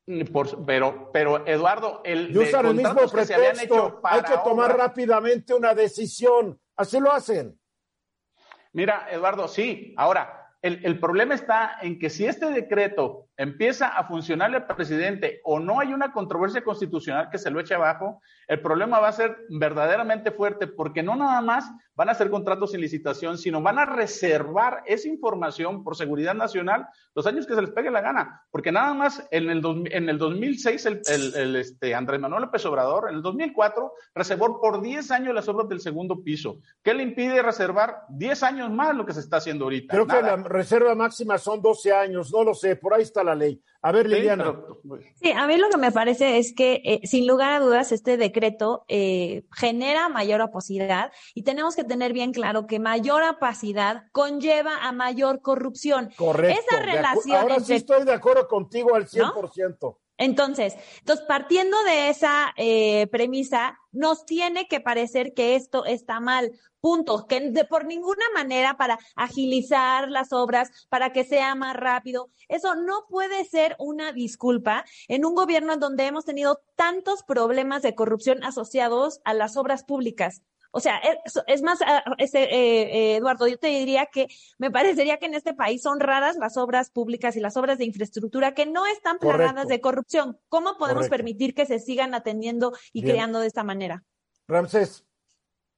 Mm, pero, pero Eduardo, el, el mismo pretexto. hay que tomar rápidamente una decisión Así lo hacen. Mira, Eduardo, sí. Ahora, el, problema está en que si este decreto empieza a funcionar el presidente o no hay una controversia constitucional que se lo eche abajo, el problema va a ser verdaderamente fuerte porque no nada más van a hacer contratos sin licitación, sino van a reservar esa información por seguridad nacional los años que se les pegue la gana. Porque nada más en el, en el 2006 el, el, este, Andrés Manuel López Obrador, en el 2004, reservó por 10 años las obras del segundo piso. ¿Qué le impide reservar 10 años más lo que se está haciendo ahorita? Creo que la reserva máxima son 12 años, no lo sé, por ahí está la ley. A ver, Liliana. Sí, a mí lo que me parece es que, eh, sin lugar a dudas, este decreto eh, genera mayor opacidad y tenemos que tener bien claro que mayor opacidad conlleva a mayor corrupción. Correcto. Esa relación. Ahora sí estoy de acuerdo contigo al 100%. Entonces, entonces, partiendo de esa eh, premisa, nos tiene que parecer que esto está mal. Punto. Que de por ninguna manera para agilizar las obras, para que sea más rápido. Eso no puede ser una disculpa en un gobierno en donde hemos tenido tantos problemas de corrupción asociados a las obras públicas. O sea, es, más, ah, este, eh, Eduardo, yo te diría que me parecería que en este país son raras las obras públicas y las obras de infraestructura que no están plagadas de corrupción. ¿Cómo podemos permitir que se sigan atendiendo y creando de esta manera? Ramsés.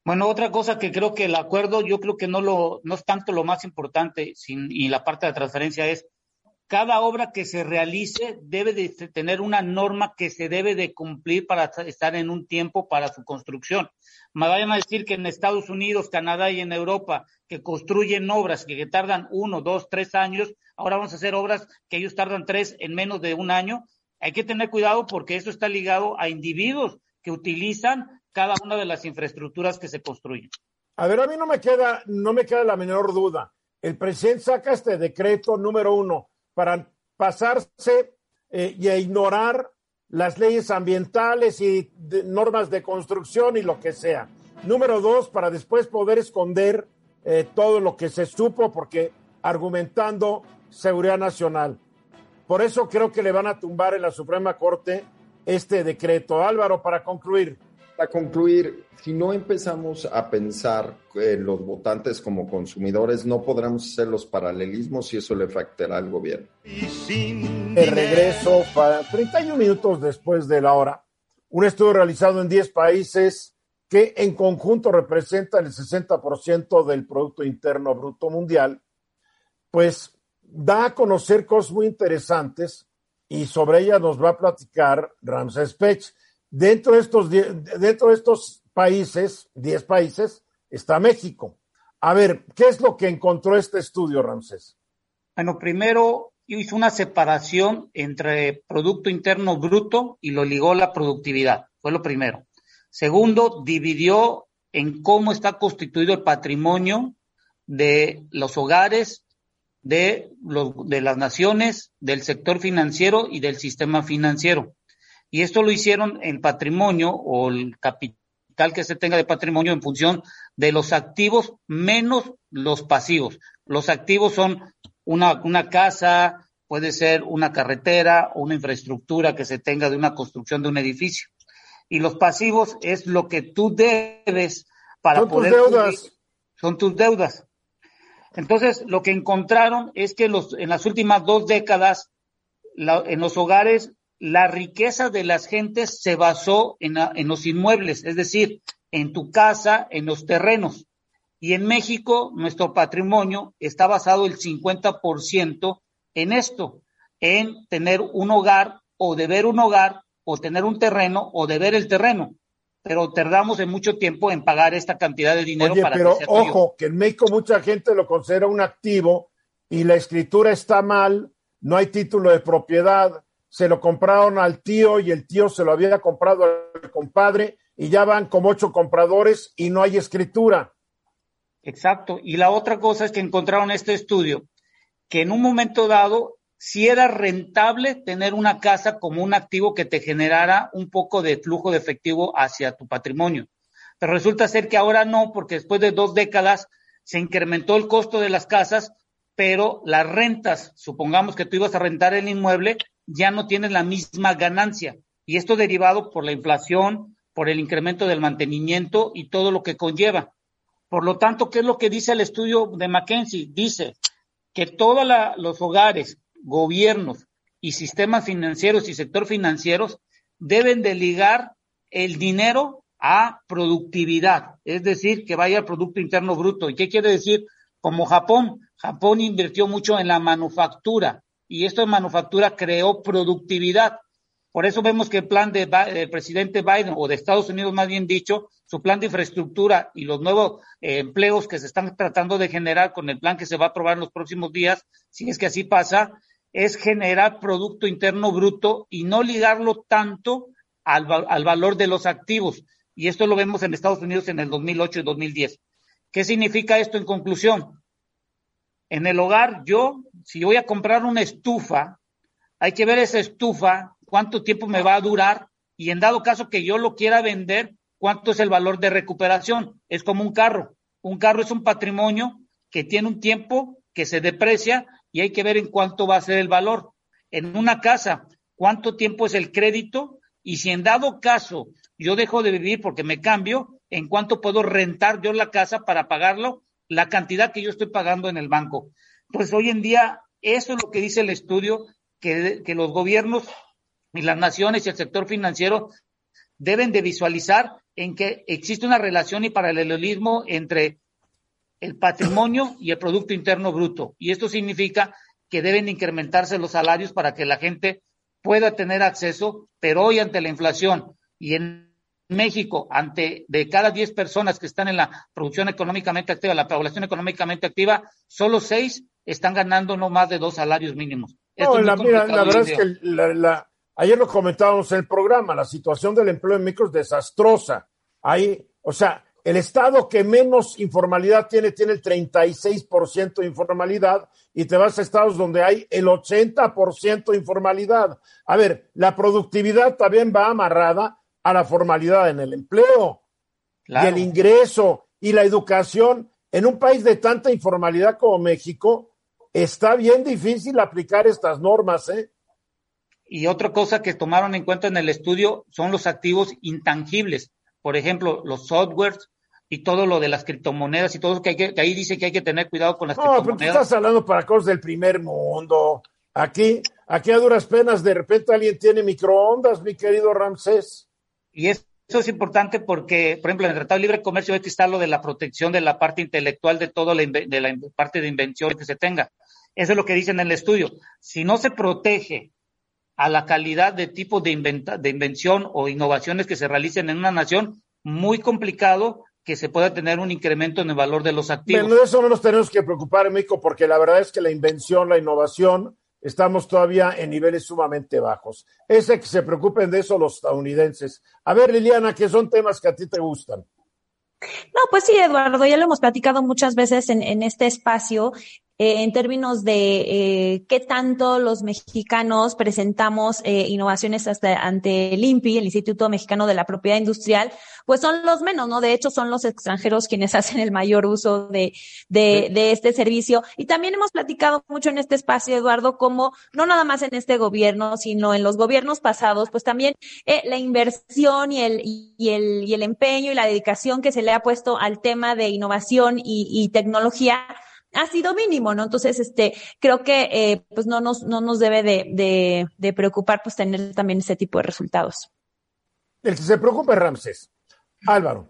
Bueno, otra cosa que creo que el acuerdo, yo creo que no lo, no es tanto lo más importante, sin, y la parte de transferencia es cada obra que se realice debe de tener una norma que se debe de cumplir para estar en un tiempo para su construcción. Me vayan a decir que en Estados Unidos, Canadá y en Europa que construyen obras que, tardan uno, dos, tres años, ahora vamos a hacer obras que ellos tardan tres en menos de un año. Hay que tener cuidado porque eso está ligado a individuos que utilizan cada una de las infraestructuras que se construyen. A ver, a mí no me queda, no me queda la menor duda. El presidente saca este decreto número uno para pasarse eh, y a ignorar las leyes ambientales y normas de construcción y lo que sea. Número dos, para después poder esconder eh, todo lo que se supo, porque argumentando seguridad nacional. Por eso creo que le van a tumbar en la Suprema Corte este decreto. Álvaro, para concluir. Para concluir, si no empezamos a pensar en los votantes como consumidores, no podremos hacer los paralelismos y eso le afectará al gobierno. De regreso, para 31 minutos después de la hora, un estudio realizado en 10 países que en conjunto representan el 60% del Producto Interno Bruto Mundial, pues da a conocer cosas muy interesantes y sobre ellas nos va a platicar Ramses Pech. Dentro de estos, dentro de estos países, 10 países, está México. A ver, ¿qué es lo que encontró este estudio, Ramsés? Bueno, primero hizo una separación entre Producto Interno Bruto y lo ligó a la productividad. Fue lo primero. Segundo, dividió en cómo está constituido el patrimonio de los hogares, de, los, de las naciones, del sector financiero y del sistema financiero. Y esto lo hicieron en patrimonio o el capital que se tenga de patrimonio en función de los activos menos los pasivos. Los activos son una, una casa, puede ser una carretera o una infraestructura que se tenga de una construcción de un edificio. Y los pasivos es lo que tú debes para son poder. Tus deudas. son tus deudas. Entonces, lo que encontraron es que los, en las últimas dos décadas, en los hogares la riqueza de las gentes se basó en, en, los inmuebles, es decir, en tu casa, en los terrenos. Y en México, nuestro patrimonio está basado el 50% en esto, en tener un hogar o deber un hogar o tener un terreno o deber el terreno. Pero tardamos en mucho tiempo en pagar esta cantidad de dinero para pero ojo, que en México mucha gente lo considera un activo y la escritura está mal, no hay título de propiedad se lo compraron al tío y el tío se lo había comprado al compadre y ya van como ocho compradores y no hay escritura. Exacto. Y la otra cosa es que encontraron este estudio, que en un momento dado si era rentable tener una casa como un activo que te generara un poco de flujo de efectivo hacia tu patrimonio. Pero resulta ser que ahora no, porque después de dos décadas se incrementó el costo de las casas, pero las rentas, supongamos que tú ibas a rentar el inmueble, ya no tienes la misma ganancia. Y esto derivado por la inflación, por el incremento del mantenimiento y todo lo que conlleva. Por lo tanto, ¿qué es lo que dice el estudio de McKinsey? Dice que todos los hogares, gobiernos y sistemas financieros y sector financieros deben de ligar el dinero a productividad, es decir, que vaya al Producto Interno Bruto. ¿Y qué quiere decir? Como Japón, Japón invirtió mucho en la manufactura y esto de manufactura creó productividad. Por eso vemos que el plan del presidente Biden, o de Estados Unidos más bien dicho, su plan de infraestructura y los nuevos eh, empleos que se están tratando de generar con el plan que se va a aprobar en los próximos días, si es que así pasa, es generar Producto Interno Bruto y no ligarlo tanto al, al valor de los activos. Y esto lo vemos en Estados Unidos en el 2008 y 2010. ¿Qué significa esto en conclusión? En el hogar, yo, si voy a comprar una estufa, hay que ver esa estufa, cuánto tiempo me va a durar y en dado caso que yo lo quiera vender, cuánto es el valor de recuperación. Es como un carro. Un carro es un patrimonio que tiene un tiempo que se deprecia y hay que ver en cuánto va a ser el valor. En una casa, cuánto tiempo es el crédito y si en dado caso yo dejo de vivir porque me cambio, en cuánto puedo rentar yo la casa para pagarlo, la cantidad que yo estoy pagando en el banco. Entonces, hoy en día, eso es lo que dice el estudio, que, que los gobiernos y las naciones y el sector financiero deben de visualizar en que existe una relación y paralelismo entre el patrimonio y el Producto Interno Bruto. Y esto significa que deben incrementarse los salarios para que la gente pueda tener acceso, pero hoy ante la inflación y en México, ante de cada 10 personas que están en la producción económicamente activa, la población económicamente activa, solo 6 están ganando no más de dos salarios mínimos. No, la, verdad es que ayer lo comentábamos en el programa, la situación del empleo en México es desastrosa. Ahí, o sea, el estado que menos informalidad tiene, tiene el 36% de informalidad y te vas a estados donde hay el 80% de informalidad. A ver, la productividad también va amarrada a la formalidad en el empleo y el ingreso y la educación. En un país de tanta informalidad como México, está bien difícil aplicar estas normas, ¿eh? Y otra cosa que tomaron en cuenta en el estudio son los activos intangibles. Por ejemplo, los softwares, y todo lo de las criptomonedas y todo que, hay que, ahí dice que hay que tener cuidado con las no, criptomonedas. pero tú estás hablando para cosas del primer mundo. Aquí, aquí a duras penas, de repente alguien tiene microondas, mi querido Ramsés. Y eso es importante porque, por ejemplo, en el Tratado de Libre Comercio que estar lo de la protección de la parte intelectual de toda la, de la parte de invención que se tenga. Eso es lo que dicen en el estudio. Si no se protege a la calidad de tipo de, de invención o innovaciones que se realicen en una nación, muy complicado que se pueda tener un incremento en el valor de los activos. Bueno, de eso no nos tenemos que preocupar, México, porque la verdad es que la invención, la innovación, estamos todavía en niveles sumamente bajos. Ese que se preocupen de eso los estadounidenses. A ver, Liliana, ¿qué son temas que a ti te gustan? No, pues sí, Eduardo, ya lo hemos platicado muchas veces en, en este espacio eh, en términos de eh, qué tanto los mexicanos presentamos eh, innovaciones hasta ante el INPI, el Instituto Mexicano de la Propiedad Industrial, pues son los menos, ¿no? De hecho, son los extranjeros quienes hacen el mayor uso de, de, de este servicio. Y también hemos platicado mucho en este espacio, Eduardo, como no nada más en este gobierno, sino en los gobiernos pasados, pues también eh, la inversión y el, y, el, y el empeño y la dedicación que se le ha puesto al tema de innovación y, y tecnología ha sido mínimo, ¿no? Entonces, este, creo que eh, pues no nos, no nos debe de, de, de, preocupar pues tener también ese tipo de resultados. El que se preocupe Ramses. Álvaro.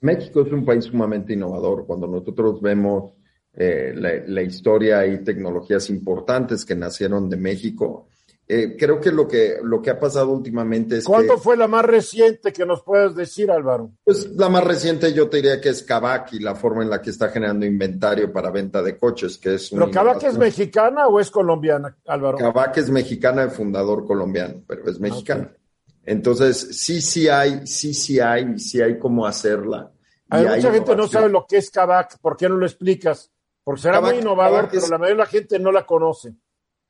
México es un país sumamente innovador. Cuando nosotros vemos eh, la, la, historia y tecnologías importantes que nacieron de México, eh, creo que lo que lo que ha pasado últimamente es ¿Cuánto fue la más reciente que nos puedes decir, Álvaro? Pues la más reciente yo te diría que es Kavak y la forma en la que está generando inventario para venta de coches, que es ¿Pero Kavak es mexicana o es colombiana, Álvaro? Kavak es mexicana, el fundador colombiano, pero es mexicana. Okay. Entonces, sí, sí hay, sí, sí hay, sí hay cómo hacerla. Hay mucha hay gente no sabe lo que es Kavak, ¿por qué no lo explicas? Porque será Kavak, muy innovador, Kavak pero es... la mayoría de la gente no la conoce.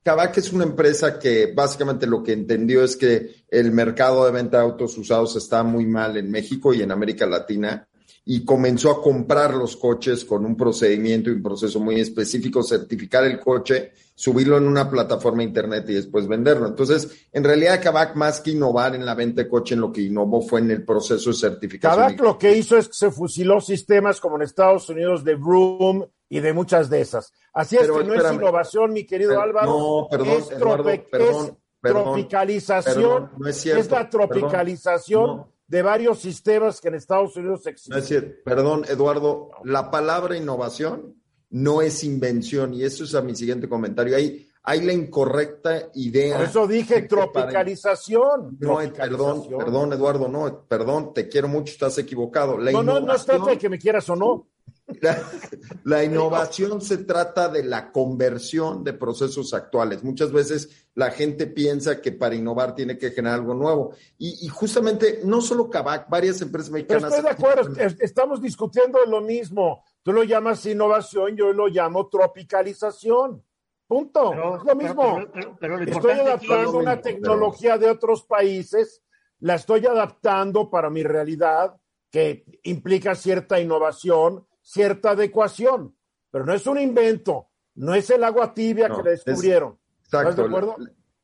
Kavak es una empresa que básicamente lo que entendió es que el mercado de venta de autos usados está muy mal en México y en América Latina y comenzó a comprar los coches con un procedimiento y un proceso muy específico, certificar el coche, subirlo en una plataforma internet y después venderlo. Entonces, en realidad Kavak más que innovar en la venta de coche, en lo que innovó fue en el proceso de certificación. Kavak lo que hizo es que se fusiló sistemas como en Estados Unidos de Vroom y de muchas de esas. Así es que no es innovación, mi querido Álvaro. No, perdón, es, Eduardo, perdón, tropicalización. no es cierto. Es la tropicalización de varios sistemas que en Estados Unidos existen. No es cierto. Perdón, Eduardo, la palabra innovación no es invención y eso es a mi siguiente comentario. Hay, hay la incorrecta idea. Por eso dije tropicalización. No, perdón, perdón, Eduardo, no, perdón, te quiero mucho, estás equivocado. La no, no, no es de que me quieras o no. La, innovación se trata de la conversión de procesos actuales. Muchas veces la gente piensa que para innovar tiene que generar algo nuevo. Y, justamente, no solo Kavak, varias empresas mexicanas. estoy de acuerdo, estamos discutiendo lo mismo. Tú lo llamas innovación, yo lo llamo tropicalización. Punto. es lo mismo. estoy adaptando una tecnología de otros países, la estoy adaptando para mi realidad, que implica cierta innovación cierta adecuación, pero no es un invento, no es el agua tibia que le descubrieron. ¿Estás de acuerdo?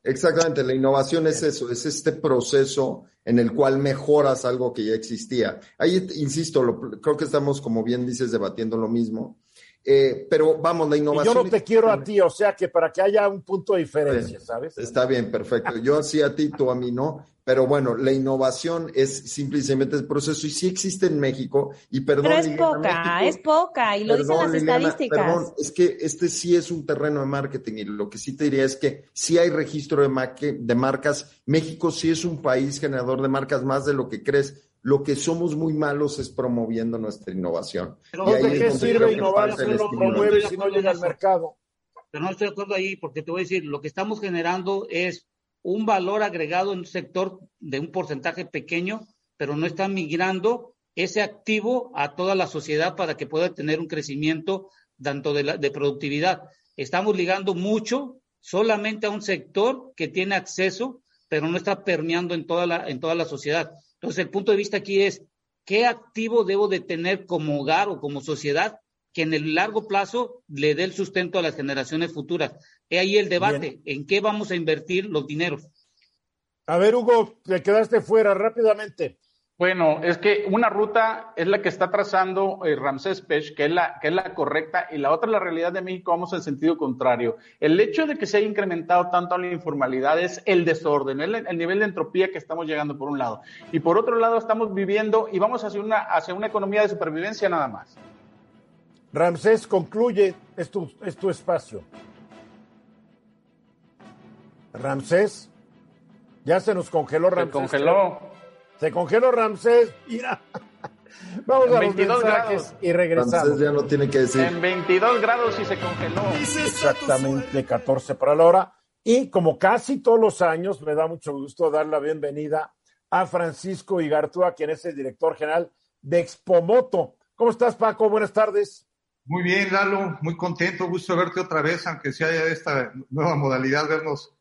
Exactamente, la innovación es eso, es este proceso en el cual mejoras algo que ya existía. Ahí, insisto, creo que estamos, como bien dices, debatiendo lo mismo. Eh, pero vamos, la innovación. yo no te quiero a ti, o sea que para que haya un punto de diferencia, ¿sabes? Está bien, perfecto. Yo sí a ti, tú a mí no. Pero bueno, la innovación es simplemente el proceso y sí existe en México. Y perdón. Pero es poca, es poca y lo dicen las estadísticas. Perdón, es que este sí es un terreno de marketing y lo que sí te diría es que sí hay registro de, de marcas. México sí es un país generador de marcas más de lo que crees lo que somos muy malos es promoviendo nuestra innovación. Pero ¿de qué sirve innovar si no promueve si no llega al mercado? Pero no estoy de acuerdo ahí, porque te voy a decir, lo que estamos generando es un valor agregado en un sector de un porcentaje pequeño, pero no está migrando ese activo a toda la sociedad para que pueda tener un crecimiento tanto de, de productividad. Estamos ligando mucho solamente a un sector que tiene acceso, pero no está permeando en toda la, en toda la sociedad. Entonces, el punto de vista aquí es, ¿qué activo debo de tener como hogar o como sociedad que en el largo plazo le dé el sustento a las generaciones futuras? He ahí el debate, ¿en qué vamos a invertir los dineros? A ver, Hugo, te quedaste fuera rápidamente. Bueno, es que una ruta es la que está trazando eh, Ramsés Pech, que es, la, que es la correcta, y la otra es la realidad de México, vamos en sentido contrario. El hecho de que se haya incrementado tanto la informalidad es el desorden, el, el nivel de entropía que estamos llegando por un lado. Y por otro lado estamos viviendo y vamos hacia una, hacia una economía de supervivencia nada más. Ramsés, concluye, es tu, es tu espacio. Ramsés, ya se nos congeló Ramsés. Se congeló. Se congeló Ramsés. Mira. Vamos a los mensajes y regresamos. Ramsés ya no tiene que decir. En 22 grados y se congeló. Exactamente 14 para la hora. Y como casi todos los años, me da mucho gusto dar la bienvenida a Francisco Igartúa, quien es el director general de Expomoto. ¿Cómo estás, Paco? Buenas tardes. Muy bien, Lalo, muy contento, gusto verte otra vez, aunque sea de esta nueva modalidad, vernos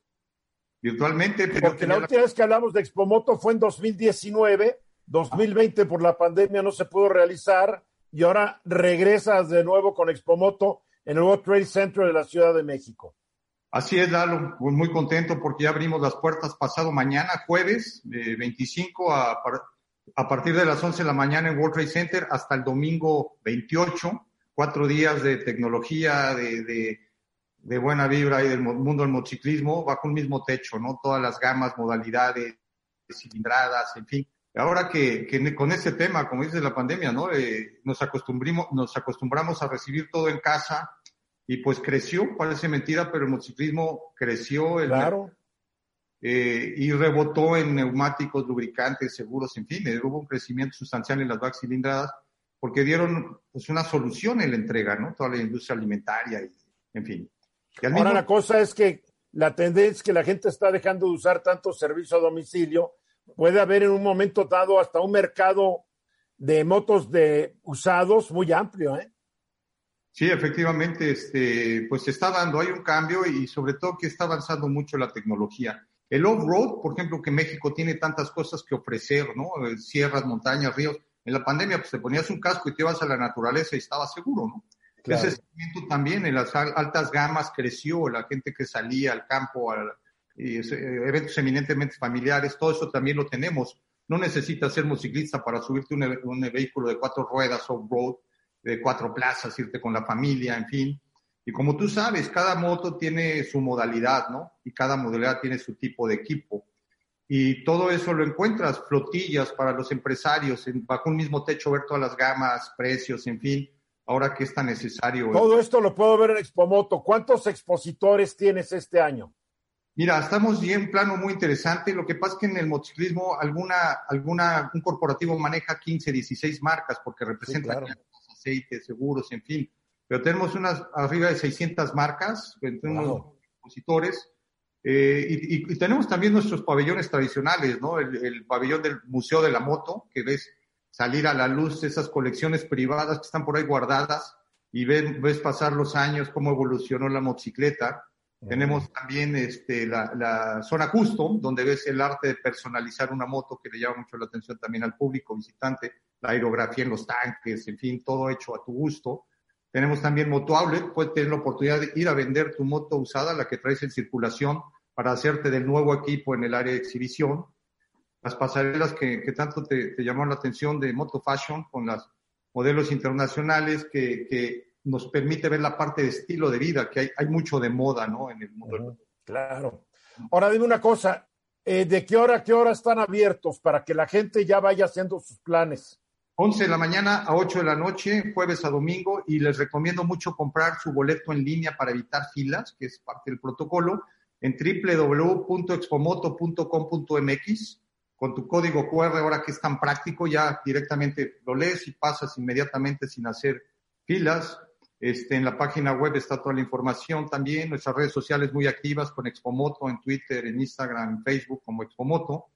virtualmente. Porque la última vez que hablamos de Expomoto fue en 2019, 2020 por la pandemia no se pudo realizar y ahora regresas de nuevo con Expomoto en el World Trade Center de la Ciudad de México. Así es, Lalo, pues muy contento porque ya abrimos las puertas pasado mañana, jueves, de 25 a, a partir de las 11 de la mañana en World Trade Center hasta el domingo 28, cuatro días de tecnología, de de buena vibra y del mundo del motociclismo bajo un mismo techo, ¿no? Todas las gamas, modalidades, cilindradas, en fin. Ahora que, que con este tema, como dice la pandemia, ¿no? Eh, nos, acostumbramos, nos acostumbramos a recibir todo en casa y pues creció, parece mentira, pero el motociclismo creció. claro. Eh, y rebotó en neumáticos, lubricantes, seguros, en fin, eh, hubo un crecimiento sustancial en las back cilindradas porque dieron pues una solución en la entrega, ¿no? Toda la industria alimentaria y, en fin. Ahora la cosa es que la tendencia es que la gente está dejando de usar tanto servicio a domicilio. Puede haber en un momento dado hasta un mercado de motos de usados muy amplio, ¿eh? Sí, efectivamente, este, pues se está dando, hay un cambio y sobre todo que está avanzando mucho la tecnología. El off-road, por ejemplo, que México tiene tantas cosas que ofrecer, ¿no? Sierras, montañas, ríos. En la pandemia, pues te ponías un casco y te ibas a la naturaleza y estabas seguro, ¿no? Ese sentimiento también en las altas gamas creció, la gente que salía al campo, a, eventos eminentemente familiares, todo eso también lo tenemos. No necesitas ser motociclista para subirte un, un vehículo de cuatro ruedas off-road, de cuatro plazas, irte con la familia, en fin. Y como tú sabes, cada moto tiene su modalidad, ¿no? Y cada modalidad tiene su tipo de equipo. Y todo eso lo encuentras, flotillas para los empresarios, bajo un mismo techo ver todas las gamas, precios, en fin ahora que es tan necesario. Todo esto lo puedo ver en Expomoto. ¿Cuántos expositores tienes este año? Mira, estamos bien, un plano muy interesante. Lo que pasa es que en el motociclismo alguna, alguna, un corporativo maneja 15, 16 marcas porque representan aceites, seguros, en fin. Pero tenemos unas arriba de 600 marcas, tenemos expositores. Eh, y, tenemos también nuestros pabellones tradicionales, ¿no? El, el, pabellón del Museo de la Moto, que ves salir a la luz esas colecciones privadas que están por ahí guardadas y ves, ves pasar los años, cómo evolucionó la motocicleta. Tenemos también este, la, la, zona custom, donde ves el arte de personalizar una moto que le llama mucho la atención también al público visitante, la aerografía en los tanques, en fin, todo hecho a tu gusto. Tenemos también Moto Outlet, puedes tener la oportunidad de ir a vender tu moto usada, la que traes en circulación, para hacerte del nuevo equipo en el área de exhibición las pasarelas que, tanto te, te llamaron la atención de Moto Fashion con los modelos internacionales que, que, nos permite ver la parte de estilo de vida, que hay, hay mucho de moda, ¿no? En el mundo. claro. Ahora dime una cosa, eh, ¿de qué hora a qué hora están abiertos para que la gente ya vaya haciendo sus planes? 11 de la mañana a 8 de la noche, jueves a domingo, y les recomiendo mucho comprar su boleto en línea para evitar filas, que es parte del protocolo, en www.expomoto.com.mx con tu código QR, ahora que es tan práctico, ya directamente lo lees y pasas inmediatamente sin hacer filas. Este, en la página web está toda la información también, nuestras redes sociales muy activas con Expomoto en Twitter, en Instagram, en Facebook como Expomoto.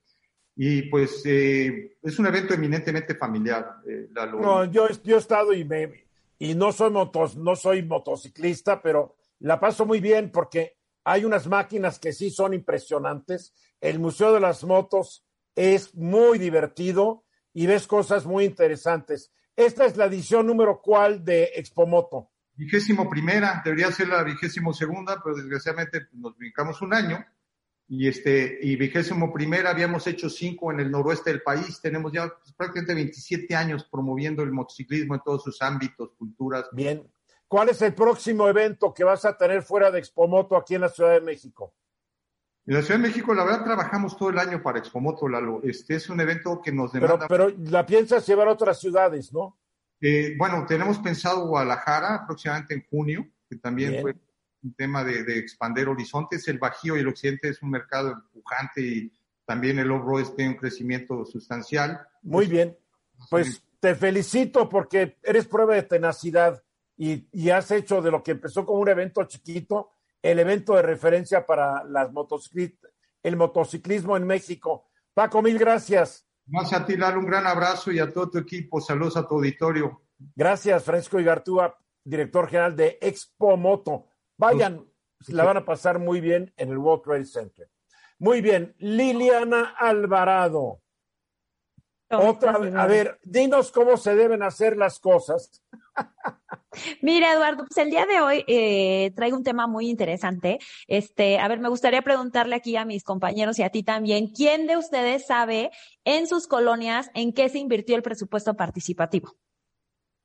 Y pues eh, es un evento eminentemente familiar. Eh, no, yo, yo he estado y, me, y no, soy motos, no soy motociclista, pero la paso muy bien porque hay unas máquinas que sí son impresionantes. El Museo de las Motos es muy divertido y ves cosas muy interesantes. Esta es la edición número cuál de Expomoto. Vigésimo primera, debería ser la vigésimo segunda, pero desgraciadamente nos brincamos un año. Y este, y vigésimo primera habíamos hecho cinco en el noroeste del país. Tenemos ya prácticamente 27 años promoviendo el motociclismo en todos sus ámbitos, culturas. Bien. ¿Cuál es el próximo evento que vas a tener fuera de Expomoto aquí en la Ciudad de México? En la Ciudad de México, la verdad, trabajamos todo el año para Expomoto, Lalo. Este es un evento que nos demanda. Pero, la piensas llevar a otras ciudades, ¿no? Eh, bueno, tenemos pensado Guadalajara aproximadamente en junio, que también fue un tema de, de, expander horizontes. El Bajío y el Occidente es un mercado empujante y también el off-road tiene un crecimiento sustancial. Muy bien. Pues te felicito porque eres prueba de tenacidad y, y has hecho de lo que empezó como un evento chiquito el evento de referencia para las el motociclismo en México. Paco, mil gracias. Más a ti, Lalo, un gran abrazo y a todo tu equipo. Saludos a tu auditorio. Gracias, Francisco Igartúa, director general de Expo Moto. Vayan, la van a pasar muy bien en el World Trade Center. Muy bien, Liliana Alvarado. Otra, a ver, dinos cómo se deben hacer las cosas. Mira, Eduardo, pues el día de hoy eh, traigo un tema muy interesante. Este, a ver, me gustaría preguntarle aquí a mis compañeros y a ti también, ¿quién de ustedes sabe en sus colonias en qué se invirtió el presupuesto participativo?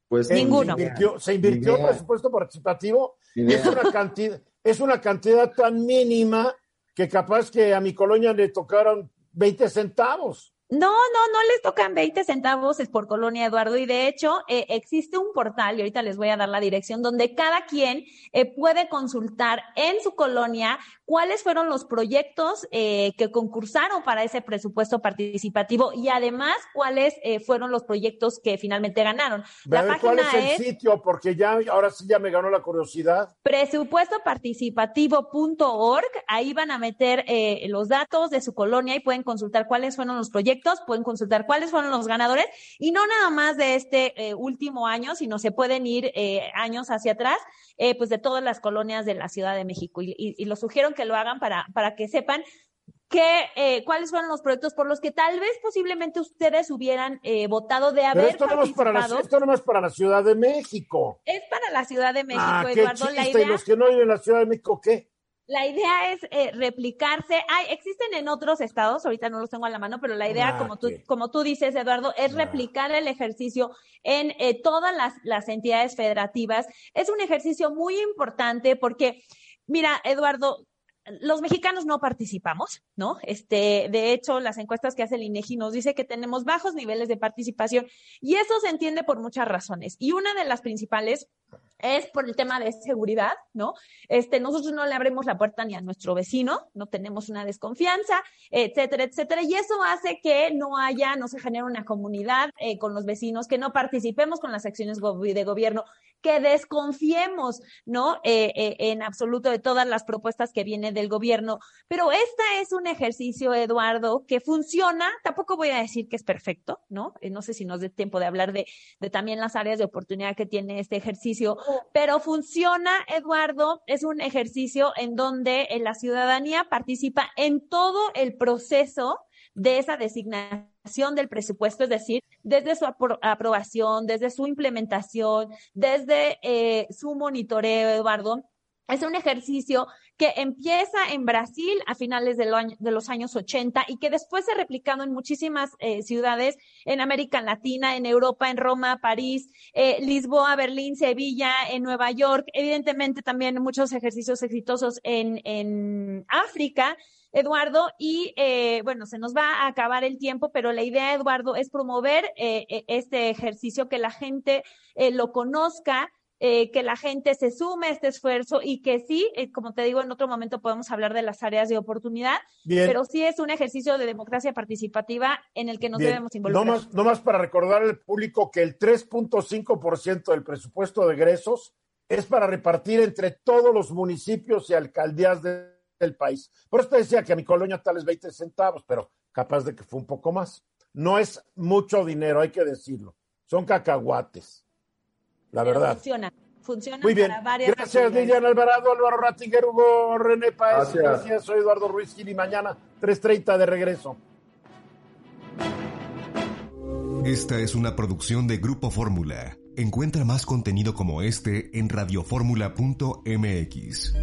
Pues ninguno. Se invirtió, el presupuesto participativo. Es una cantidad, es una cantidad tan mínima que capaz que a mi colonia le tocaron 20 centavos. No, no, no les tocan 20 centavos es por colonia, Eduardo. Y de hecho, eh, existe un portal, y ahorita les voy a dar la dirección, donde cada quien eh, puede consultar en su colonia cuáles fueron los proyectos eh, que concursaron para ese presupuesto participativo y además cuáles fueron los proyectos que finalmente ganaron. La página ¿Cuál es el sitio? Porque ya, ahora sí ya me ganó la curiosidad. Presupuestoparticipativo.org. Ahí van a meter los datos de su colonia y pueden consultar cuáles fueron los proyectos pueden consultar cuáles fueron los ganadores y no nada más de este eh, último año, sino se pueden ir eh, años hacia atrás, eh, pues de todas las colonias de la Ciudad de México y, y, lo sugiero que lo hagan para, para que sepan que, eh, cuáles fueron los proyectos por los que tal vez posiblemente ustedes hubieran eh, votado de haber Pero esto no, es para la, esto no es para la Ciudad de México. Es para la Ciudad de México, ah, Eduardo. Qué chiste, ¿Y los que no viven en la Ciudad de México qué? La idea es eh, replicarse. Hay, existen en otros estados, ahorita no los tengo a la mano, pero la idea, Ah, como, tú, como tú dices, Eduardo, es Ah. replicar el ejercicio en eh, todas las, las entidades federativas. Es un ejercicio muy importante porque, mira, Eduardo, los mexicanos no participamos, ¿no? Este, de hecho, las encuestas que hace el INEGI nos dice que tenemos bajos niveles de participación y eso se entiende por muchas razones. Y una de las principales es por el tema de seguridad, ¿no? Este, nosotros no le abrimos la puerta ni a nuestro vecino, no tenemos una desconfianza, etcétera, etcétera. Y eso hace que no haya, no se genere una comunidad eh, con los vecinos, que no participemos con las acciones de gobierno, que desconfiemos, ¿no? Eh, eh, en absoluto de todas las propuestas que vienen del gobierno. Pero este es un ejercicio, Eduardo, que funciona. Tampoco voy a decir que es perfecto, ¿no? No sé si nos dé tiempo de hablar de, de también las áreas de oportunidad que tiene este ejercicio, pero funciona, Eduardo. Es un ejercicio en donde eh, la ciudadanía participa en todo el proceso de esa designación del presupuesto, es decir, desde su apro- aprobación, desde su implementación, desde eh, su monitoreo, Eduardo. Es un ejercicio que empieza en Brasil a finales de, los años 80 y que después se ha replicado en muchísimas eh, ciudades en América Latina, en Europa, en Roma, París, eh, Lisboa, Berlín, Sevilla, en Nueva York, evidentemente también muchos ejercicios exitosos en, en África. Eduardo, y eh, bueno, se nos va a acabar el tiempo, pero la idea, Eduardo, es promover eh, eh, este ejercicio, que la gente eh, lo conozca, eh, que la gente se sume a este esfuerzo y que sí, eh, como te digo, en otro momento podemos hablar de las áreas de oportunidad, Bien. pero sí es un ejercicio de democracia participativa en el que nos Bien. debemos No involucrar. más, no más para recordar al público que el 3.5% del presupuesto de egresos es para repartir entre todos los municipios y alcaldías de- del país. Por eso te decía que a mi colonia tal es 20 centavos, pero capaz de que fue un poco más. No es mucho dinero, hay que decirlo. Son cacahuates. La Pero verdad. Funciona, funciona Muy bien. para varias Gracias, actividades. Lilian Alvarado, Álvaro Rattinger, Hugo René Paez. Gracias. Gracias. Soy Eduardo Ruiz Gil y mañana 3.30 de regreso. Esta es una producción de Grupo Fórmula. Encuentra más contenido como este en radioformula.mx.